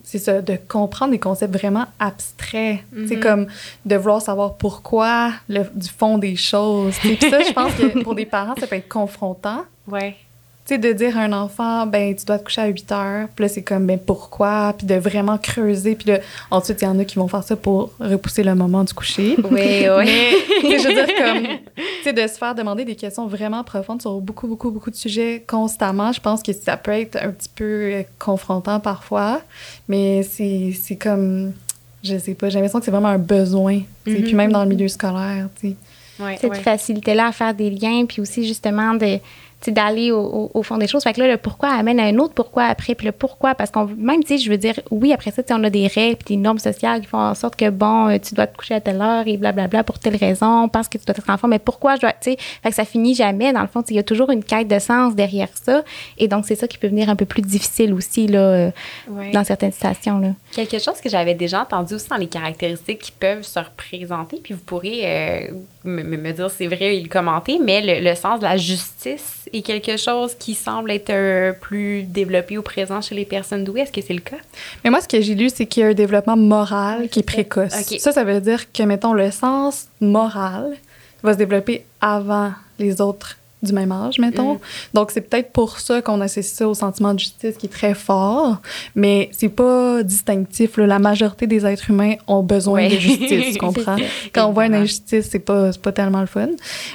c'est ça, de comprendre des concepts vraiment abstraits. C'est mhm. comme de vouloir savoir pourquoi, le, du fond des choses. Puis ça, je pense que pour des parents, ça peut être confrontant. Ouais sais, de dire à un enfant, ben, tu dois te coucher à 8 heures. Puis là, c'est comme, ben, pourquoi? Puis de vraiment creuser. Puis là, ensuite, il y en a qui vont faire ça pour repousser le moment du coucher. Oui, oui. Mais, je veux dire, comme, tu sais, de se faire demander des questions vraiment profondes sur beaucoup, beaucoup, beaucoup de sujets constamment, je pense que ça peut être un petit peu euh, confrontant parfois. Mais c'est comme, je sais pas, j'ai l'impression que c'est vraiment un besoin. Mm Puis même dans le milieu scolaire, tu sais. Ouais, Cette facilité-là à faire des liens, puis aussi justement de d'aller au, au, fond des choses. Fait que là, le pourquoi amène à un autre pourquoi après, puis le pourquoi, parce qu'on, même, tu sais, je veux dire, oui, après ça, on a des règles, puis des normes sociales qui font en sorte que, bon, euh, tu dois te coucher à telle heure et blablabla pour telle raison, parce que tu dois être enfant, mais pourquoi je dois, tu sais, fait que ça finit jamais, dans le fond, il y a toujours une quête de sens derrière ça, et donc c'est ça qui peut venir un peu plus difficile aussi, là, euh, dans certaines situations, là. Quelque chose que j'avais déjà entendu aussi dans les caractéristiques qui peuvent se représenter, puis vous pourrez euh, me, me, dire c'est vrai et le commenter, mais le, le sens de la justice est quelque chose qui semble être euh, plus développé au présent chez les personnes douées. Est-ce que c'est le cas? Mais moi, ce que j'ai lu, c'est qu'il y a un développement moral qui est précoce. Ça, ça veut dire que, mettons, le sens moral va se développer avant les autres du même âge, mettons. Mm. Donc, c'est peut-être pour ça qu'on associe ça au sentiment de justice qui est très fort, mais c'est pas distinctif. La majorité des êtres humains ont besoin de justice, tu comprends? Quand on voit une injustice, c'est pas, pas tellement le fun.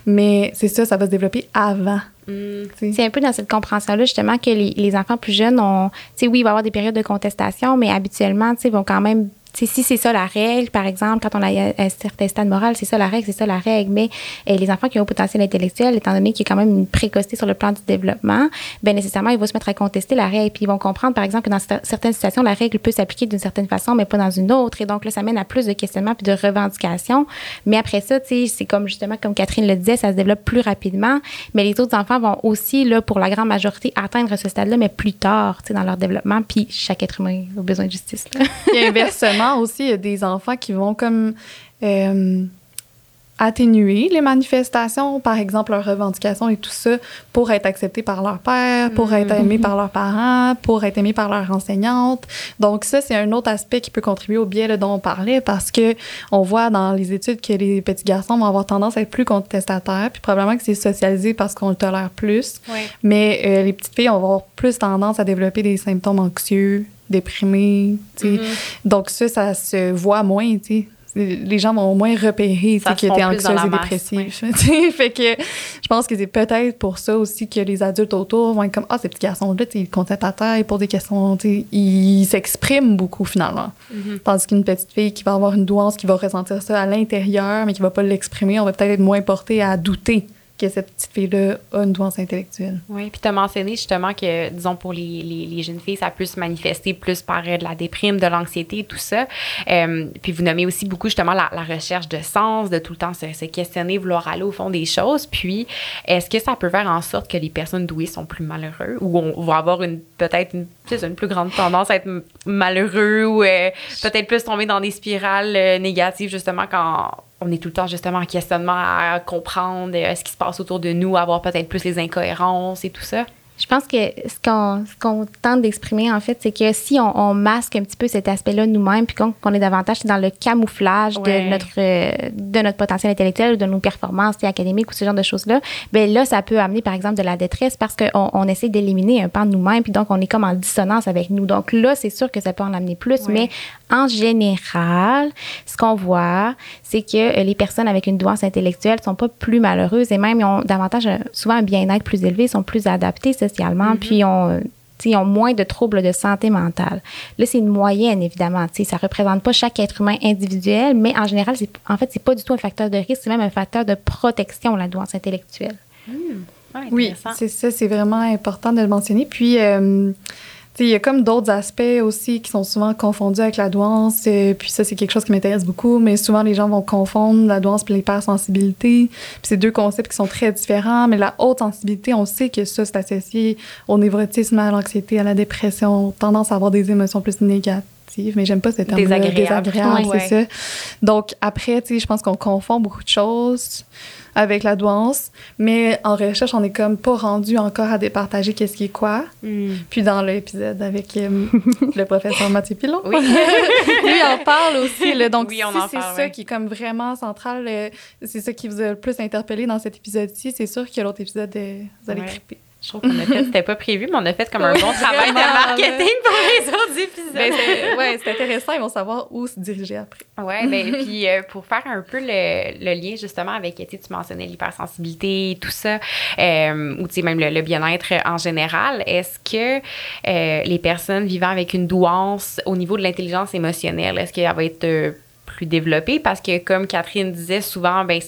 Mais c'est ça, ça va se développer avant mm. c'est un peu dans cette compréhension-là, justement, que les, les, enfants plus jeunes ont. Tu sais, oui, il va y avoir des périodes de contestation, mais habituellement, tu sais, vont quand même si c'est ça la règle, par exemple, quand on a un certain stade moral, c'est ça la règle, c'est ça la règle. Mais euh, les enfants qui ont un potentiel intellectuel, étant donné qu'il y a quand même une précocité sur le plan du développement, ben nécessairement, ils vont se mettre à contester la règle. Puis ils vont comprendre, par exemple, que dans certaines situations, la règle peut s'appliquer d'une certaine façon, mais pas dans une autre. Et donc là, ça mène à plus de questionnements puis de revendications. Mais après ça, c'est comme justement, comme Catherine le disait, ça se développe plus rapidement. Mais les autres enfants vont aussi, là, pour la grande majorité, atteindre ce stade-là, mais plus tard, tu sais, dans leur développement. Puis chaque être humain a besoin de justice. Et aussi, il y a des enfants qui vont comme euh, atténuer les manifestations, par exemple leurs revendications et tout ça, pour être acceptés par leur père, pour être mm-hmm. aimés par leurs parents, pour être aimés par leur enseignante. Donc ça, c'est un autre aspect qui peut contribuer au biais dont on parlait parce que on voit dans les études que les petits garçons vont avoir tendance à être plus contestataires, puis probablement que c'est socialisé parce qu'on le tolère plus. Mais euh, les petites filles vont avoir plus tendance à développer des symptômes anxieux, déprimé. Mm-hmm. Donc ça, ça se voit moins. sais Les gens vont au moins repérer qu'ils étaient anxieux et dépressifs. fait que je pense que c'est peut-être pour ça aussi que les adultes autour vont être comme Ah, ces petits garçons-là, ils comptent à terre, ils posent des questions, ils s'expriment beaucoup finalement. Mm-hmm. Tandis qu'une petite fille qui va avoir une douance, qui va ressentir ça à l'intérieur, mais qui va pas l'exprimer, on va peut-être être moins porté à douter que cette petite fille-là a une douance intellectuelle. Oui, puis tu as mentionné justement que, disons, pour les, les, jeunes filles, ça peut se manifester plus par euh, de la déprime, de l'anxiété, tout ça. Euh, puis vous nommez aussi beaucoup justement la, recherche de sens, de tout le temps se, questionner, vouloir aller au fond des choses. Puis, est-ce que ça peut faire en sorte que les personnes douées sont plus malheureuses? Ou on va avoir une peut-être une, une plus grande tendance à être malheureux ou euh, peut-être plus tomber dans des spirales négatives justement quand on est tout le temps justement en questionnement à comprendre euh, ce qui se passe autour de nous, à voir peut-être plus les incohérences et tout ça. Je pense que ce qu'on, tente d'exprimer, en fait, c'est que si on, on, masque un petit peu cet aspect-là nous-mêmes, puis qu'on, est davantage dans le camouflage Ouais. de, notre, euh, de notre potentiel intellectuel ou de nos performances académiques ou ce genre de choses-là, bien là, ça peut amener, par exemple, de la détresse parce qu'on on essaie d'éliminer un pan de nous-mêmes, puis donc on est comme en dissonance avec nous. Donc là, c'est sûr que ça peut en amener plus, Ouais. mais en général, ce qu'on voit, c'est que euh, les personnes avec une douance intellectuelle sont pas plus malheureuses et même ils ont davantage, euh, souvent un bien-être plus élevé, sont plus adaptés socialement, puis ils ont, euh, ils ont moins de troubles de santé mentale. Là, c'est une moyenne, évidemment. Tu sais, ça représente pas chaque être humain individuel, mais en général, en fait, c'est pas du tout un facteur de risque, c'est même un facteur de protection, la douance intellectuelle. Ouais, Oui, intéressant. c'est ça, c'est vraiment important de le mentionner. Puis, euh, il y a comme d'autres aspects aussi qui sont souvent confondus avec la douance. euh, puis ça, c'est quelque chose qui m'intéresse beaucoup. Mais souvent, les gens vont confondre la douance et l'hypersensibilité. Puis c'est deux concepts qui sont très différents. Mais la haute sensibilité, on sait que ça, c'est associé au névrotisme, à l'anxiété, à la dépression, tendance à avoir des émotions plus négatives. Mais j'aime pas ce terme Désagréable. Désagréable, Ouais. c'est ça. Donc, après, tu sais, je pense qu'on confond beaucoup de choses avec la douance, mais en recherche, on est comme pas rendu encore à départager qu'est-ce qui est quoi. Hmm. Puis dans l'épisode avec euh, le professeur Mathieu Pilon, Oui. lui en parle aussi. là. donc, Oui, si c'est ça ouais. qui est comme vraiment central, euh, c'est ça qui vous a le plus interpellé dans cet épisode-ci, c'est sûr que l'autre épisode, euh, vous allez Ouais. triper. Je trouve qu'on a fait, c'était pas prévu, mais on a fait comme un bon travail de marketing pour les autres épisodes. Ben, c'est- ouais, c'est intéressant, ils vont savoir où se diriger après. Ouais, ben puis euh, pour faire un peu le, le lien justement avec, tu mentionnais l'hypersensibilité, tout ça, euh, ou tu sais même le, le bien-être en général, est-ce que euh, les personnes vivant avec une douance au niveau de l'intelligence émotionnelle, est-ce qu'elle va être plus développée? Parce que comme Catherine disait souvent, ben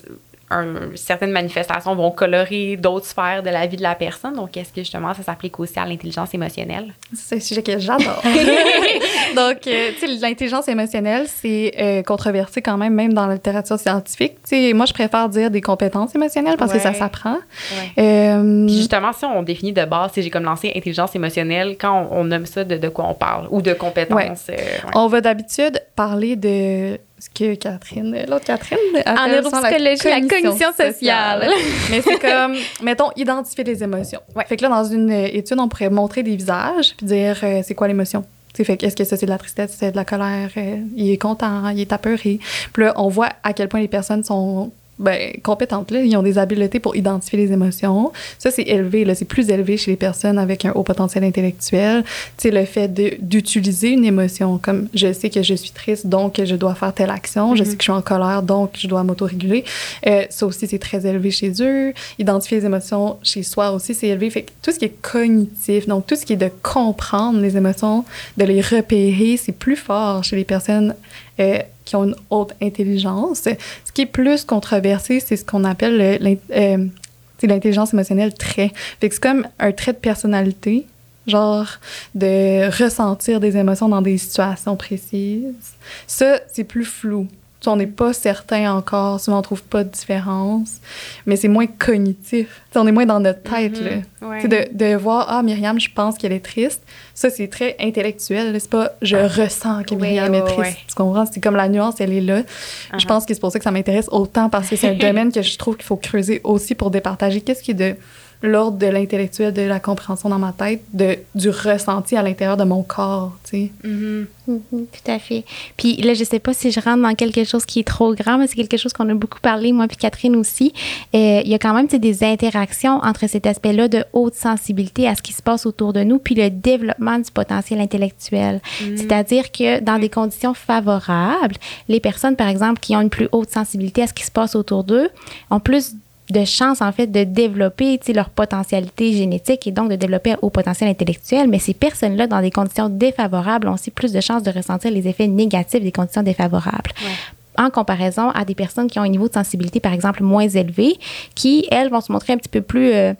un- certaines manifestations vont colorer d'autres sphères de la vie de la personne. Donc, est-ce que justement ça s'applique aussi à l'intelligence émotionnelle? C'est un sujet que j'adore. Donc, euh, tu sais, l'intelligence émotionnelle, c'est euh, controversé quand même, même dans la littérature scientifique. Tu sais, moi, je préfère dire des compétences émotionnelles parce que ça s'apprend. Ouais. Euh, Puis justement, si on définit de base, si j'ai comme lancé intelligence émotionnelle, quand on, on nomme ça, de, de quoi on parle? Ou de compétences? ouais. On va d'habitude parler de que Catherine, l'autre Catherine, En neuropsychologie, la cognition sociale. Mais c'est comme, mettons, identifier les émotions. Ouais. Fait que là, dans une étude, on pourrait montrer des visages puis dire euh, c'est quoi l'émotion? Fait est-ce que ça c'est de la tristesse, c'est de la colère, euh, il est content, il est apeuré. Puis là, on voit à quel point les personnes sont ben, compétentes. Là. Ils ont des habiletés pour identifier les émotions. Ça, c'est élevé. C'est plus élevé chez les personnes avec un haut potentiel intellectuel. Tu sais, le fait d'utiliser une émotion, comme je sais que je suis triste, donc je dois faire telle action. Je sais que je suis en colère, donc je dois m'autoréguler. Euh, ça aussi, c'est très élevé chez eux. Identifier les émotions chez soi aussi, c'est élevé. Fait que tout ce qui est cognitif, donc tout ce qui est de comprendre les émotions, de les repérer, c'est plus fort chez les personnes euh, qui ont une haute intelligence. Ce qui est plus controversé, c'est ce qu'on appelle euh, l'intelligence émotionnelle trait. C'est comme un trait de personnalité, genre de ressentir des émotions dans des situations précises. Ça, c'est plus flou. On n'est pas certain encore, souvent on trouve pas de différence, mais c'est moins cognitif. On est moins dans notre tête. là. Ouais. De, de voir, ah, Myriam, je pense qu'elle est triste, ça, c'est très intellectuel. C'est pas, je ressens que Myriam est triste. ouais. Tu comprends? C'est comme la nuance, elle est là. Je Uh-huh. pense que c'est pour ça que ça m'intéresse autant, parce que c'est un domaine que je trouve qu'il faut creuser aussi pour départager qu'est-ce qui est de l'ordre de l'intellectuel, de la compréhension dans ma tête, de, du ressenti à l'intérieur de mon corps, tu sais. Mhm. Mhm, tout à fait. Puis là, je sais pas si je rentre dans quelque chose qui est trop grand, mais c'est quelque chose qu'on a beaucoup parlé, moi puis Catherine aussi. Euh, il y a quand même des interactions entre cet aspect-là de haute sensibilité à ce qui se passe autour de nous, puis le développement du potentiel intellectuel. C'est-à-dire que dans des conditions favorables, les personnes, par exemple, qui ont une plus haute sensibilité à ce qui se passe autour d'eux, ont plus de chances, en fait, de développer leur potentialité génétique et donc de développer un haut potentiel intellectuel. Mais ces personnes-là, dans des conditions défavorables, ont aussi plus de chances de ressentir les effets négatifs des conditions défavorables. En comparaison à des personnes qui ont un niveau de sensibilité, par exemple, moins élevé, qui, elles, vont se montrer un petit peu plus. euh,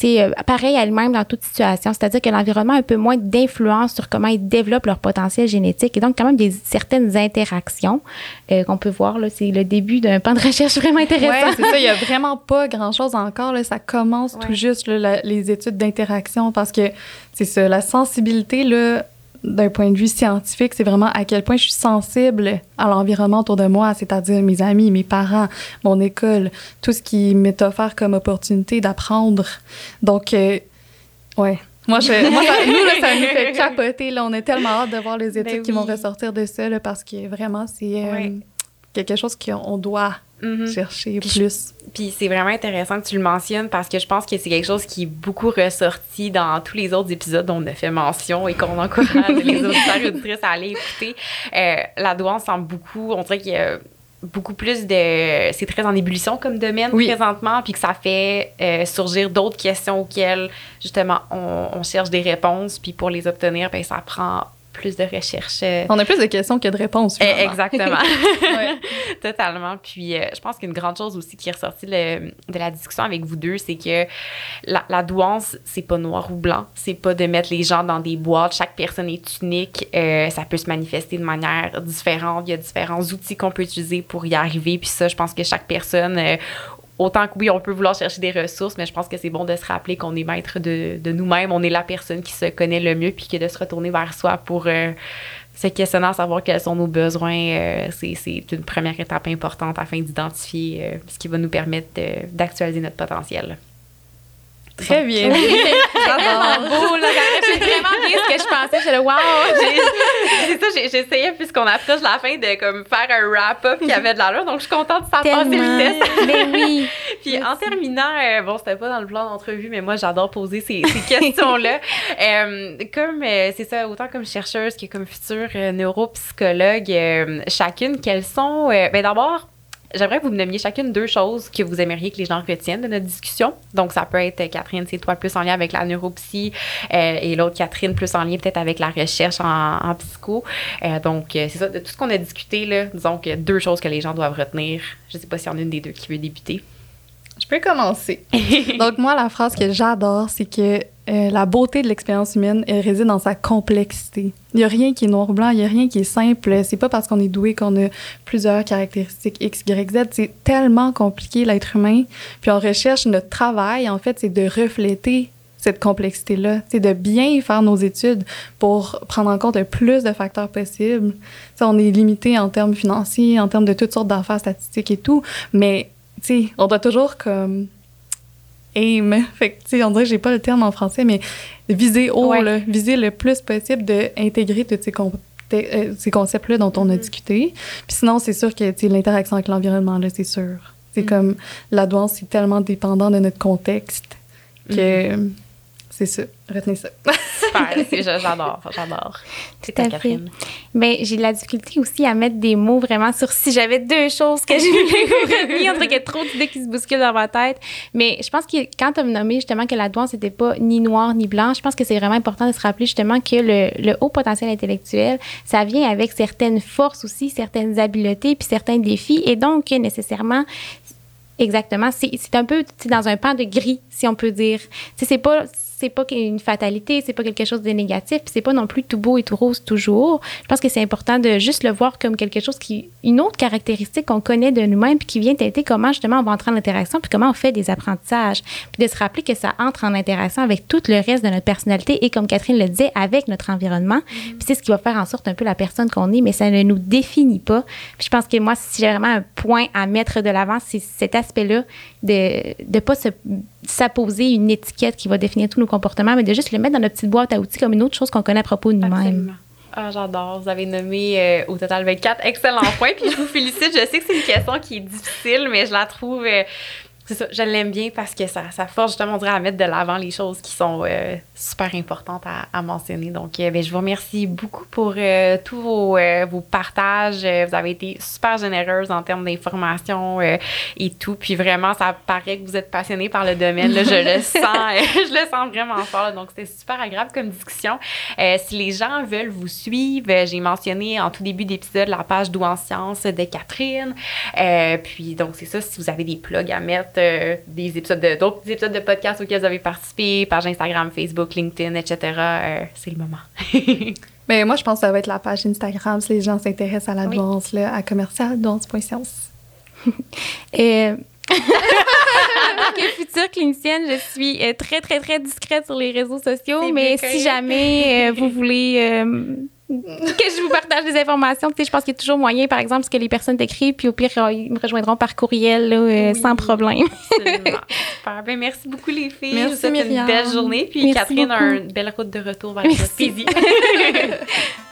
sais, euh, pareil à elles-mêmes dans toute situation, c'est-à-dire que l'environnement a un peu moins d'influence sur comment ils développent leur potentiel génétique et donc quand même des certaines interactions euh, qu'on peut voir là, c'est le début d'un pan de recherche vraiment intéressant. Ouais, c'est ça. Il y a vraiment pas grand-chose encore. Là. Ça commence tout juste là, la- les études d'interaction parce que c'est ça, la sensibilité, là, d'un point de vue scientifique, c'est vraiment à quel point je suis sensible à l'environnement autour de moi, c'est-à-dire mes amis, mes parents, mon école, tout ce qui m'est offert comme opportunité d'apprendre. Donc, euh, ouais. Moi, je, moi ça, nous, là, ça nous fait capoter. Là, on est tellement hâte de voir les études Ben qui vont ressortir de ça, là, parce que vraiment, c'est euh, Ouais. quelque chose qu'on doit Mhm. chercher Puis plus. Puis c'est vraiment intéressant que tu le mentionnes parce que je pense que c'est quelque chose qui est beaucoup ressorti dans tous les autres épisodes dont on a fait mention et qu'on encourage les auditeurs et auditrices à aller écouter. Euh, la douane semble beaucoup, on dirait qu'il y a beaucoup plus de... C'est très en ébullition comme domaine Oui. présentement, puis que ça fait euh, surgir d'autres questions auxquelles, justement, on, on cherche des réponses, puis pour les obtenir, ben ça prend plus de recherche. euh, On a plus de questions que de réponses. eh, finalement. Exactement. Totalement. Puis euh, je pense qu'une grande chose aussi qui est ressortie de, de la discussion avec vous deux, c'est que la, la douance, c'est pas noir ou blanc. C'est pas de mettre les gens dans des boîtes. Chaque personne est unique. Euh, ça peut se manifester de manière différente. Il y a différents outils qu'on peut utiliser pour y arriver. Puis ça, je pense que chaque personne. euh, Autant que oui, on peut vouloir chercher des ressources, mais je pense que c'est bon de se rappeler qu'on est maître de, de nous-mêmes. On est la personne qui se connaît le mieux, puis que de se retourner vers soi pour euh, se questionner à savoir quels sont nos besoins, euh, c'est, c'est une première étape importante afin d'identifier euh, ce qui va nous permettre d'actualiser notre potentiel. Très bien. Vraiment beau, là. C'est vraiment bien ce que je pensais. J'étais là, wow! C'est ça, j'essayais, puisqu'on approche la fin, de comme faire un wrap-up qui avait de l'allure, donc je suis contente que ça passe Tellement. vitesse. Mais oui. Puis en terminant, euh, bon, c'était pas dans le plan d'entrevue, mais moi, j'adore poser ces, ces questions-là. Euh, comme, euh, c'est ça, autant comme chercheuse que comme future euh, neuropsychologue, chacune, quelles sont... ben d'abord, j'aimerais que vous me nommiez chacune deux choses que vous aimeriez que les gens retiennent de notre discussion. Donc, ça peut être, euh, Catherine, c'est toi plus en lien avec la neuropsy euh, et l'autre, Catherine, plus en lien peut-être avec la recherche en, en psycho. Euh, donc, euh, c'est ça, de tout ce qu'on a discuté, là, disons que deux choses que les gens doivent retenir. Je sais pas s'il y en a une des deux qui veut débuter. Je peux commencer. Donc, moi, la phrase que j'adore, c'est que euh, la beauté de l'expérience humaine, elle réside dans sa complexité. Il n'y a rien qui est noir ou blanc, il n'y a rien qui est simple. C'est pas parce qu'on est doué qu'on a plusieurs caractéristiques X, Y, Z. C'est tellement compliqué, l'être humain. Puis on recherche notre travail, en fait, c'est de refléter cette complexité-là. C'est de bien faire nos études pour prendre en compte le plus de facteurs possibles. On est limité en termes financiers, en termes de toutes sortes d'affaires statistiques et tout, mais tu sais, on doit toujours comme aim. Fait que, tu sais, on dirait que j'ai pas le terme en français, mais viser haut, Ouais. là, viser le plus possible d'intégrer tous ces, con- euh, ces concepts-là dont on a Mhm. discuté. Puis sinon, c'est sûr que, tu l'interaction avec l'environnement, là, c'est sûr. C'est Mhm. comme, la douance, c'est tellement dépendant de notre contexte que c'est ça. Retenez ça. Super, j'adore, j'adore. C'est à ta fait. Catherine. Mais j'ai de la difficulté aussi à mettre des mots vraiment sur si j'avais deux choses que je voulais retenir. Qu'il y a trop d'idées qui se bousculent dans ma tête. Mais je pense que quand tu as nommé justement que la douance n'était pas ni noir ni blanc, je pense que c'est vraiment important de se rappeler justement que le, le haut potentiel intellectuel, ça vient avec certaines forces aussi, certaines habiletés, puis certains défis. Et donc, nécessairement, Exactement. C'est un peu dans un pan de gris, si on peut dire. C'est pas c'est pas une fatalité, c'est pas quelque chose de négatif, puis c'est pas non plus tout beau et tout rose toujours. Je pense que c'est important de juste le voir comme quelque chose qui une autre caractéristique qu'on connaît de nous-mêmes puis qui vient têter comment justement on va entrer en interaction puis comment on fait des apprentissages. Puis de se rappeler que ça entre en interaction avec tout le reste de notre personnalité et comme Catherine le disait avec notre environnement. Puis c'est ce qui va faire en sorte un peu la personne qu'on est, mais ça ne nous définit pas. Puis je pense que moi si j'ai vraiment un point à mettre de l'avant, c'est cet aspect-là de de pas se s'apposer une étiquette qui va définir tous nos comportements, mais de juste le mettre dans notre petite boîte à outils comme une autre chose qu'on connaît à propos de nous-mêmes. Ah, j'adore. Vous avez nommé euh, au total 24 excellents points. Puis je vous félicite. Je sais que c'est une question qui est difficile, mais je la trouve. euh, c'est ça, je l'aime bien parce que ça, ça force justement, on dirait, à mettre de l'avant les choses qui sont euh, super importantes à, à mentionner. Donc, euh, ben, je vous remercie beaucoup pour euh, tous vos, vos partages. Vous avez été super généreuse en termes d'informations et tout. Puis vraiment, ça paraît que vous êtes passionnée par le domaine. Là, je le sens, je le sens vraiment fort. Donc, c'était super agréable comme discussion. Si les gens veulent vous suivre, j'ai mentionné en tout début d'épisode la page D'où en sciences de Catherine. Puis, donc, c'est ça, si vous avez des plugs à mettre, euh, des épisodes de, d'autres épisodes de podcast auxquels vous avez participé, page Instagram, Facebook, LinkedIn, etc., euh, c'est le moment. Mais moi, je pense que ça va être la page Instagram si les gens s'intéressent à la Oui. là, à commercialdouance.science. Et en tant que future clinicienne, je suis euh, très, très, très discrète sur les réseaux sociaux, mais si jamais euh, vous voulez euh, que je vous partage des informations, tu sais, je pense qu'il y a toujours moyen, par exemple, ce que les personnes t'écrivent, puis au pire, ils me rejoindront par courriel, là, oui, sans problème. Super. Ben, merci beaucoup, les filles. Merci, je vous souhaite une belle journée, puis merci Catherine, beaucoup. une belle route de retour vers la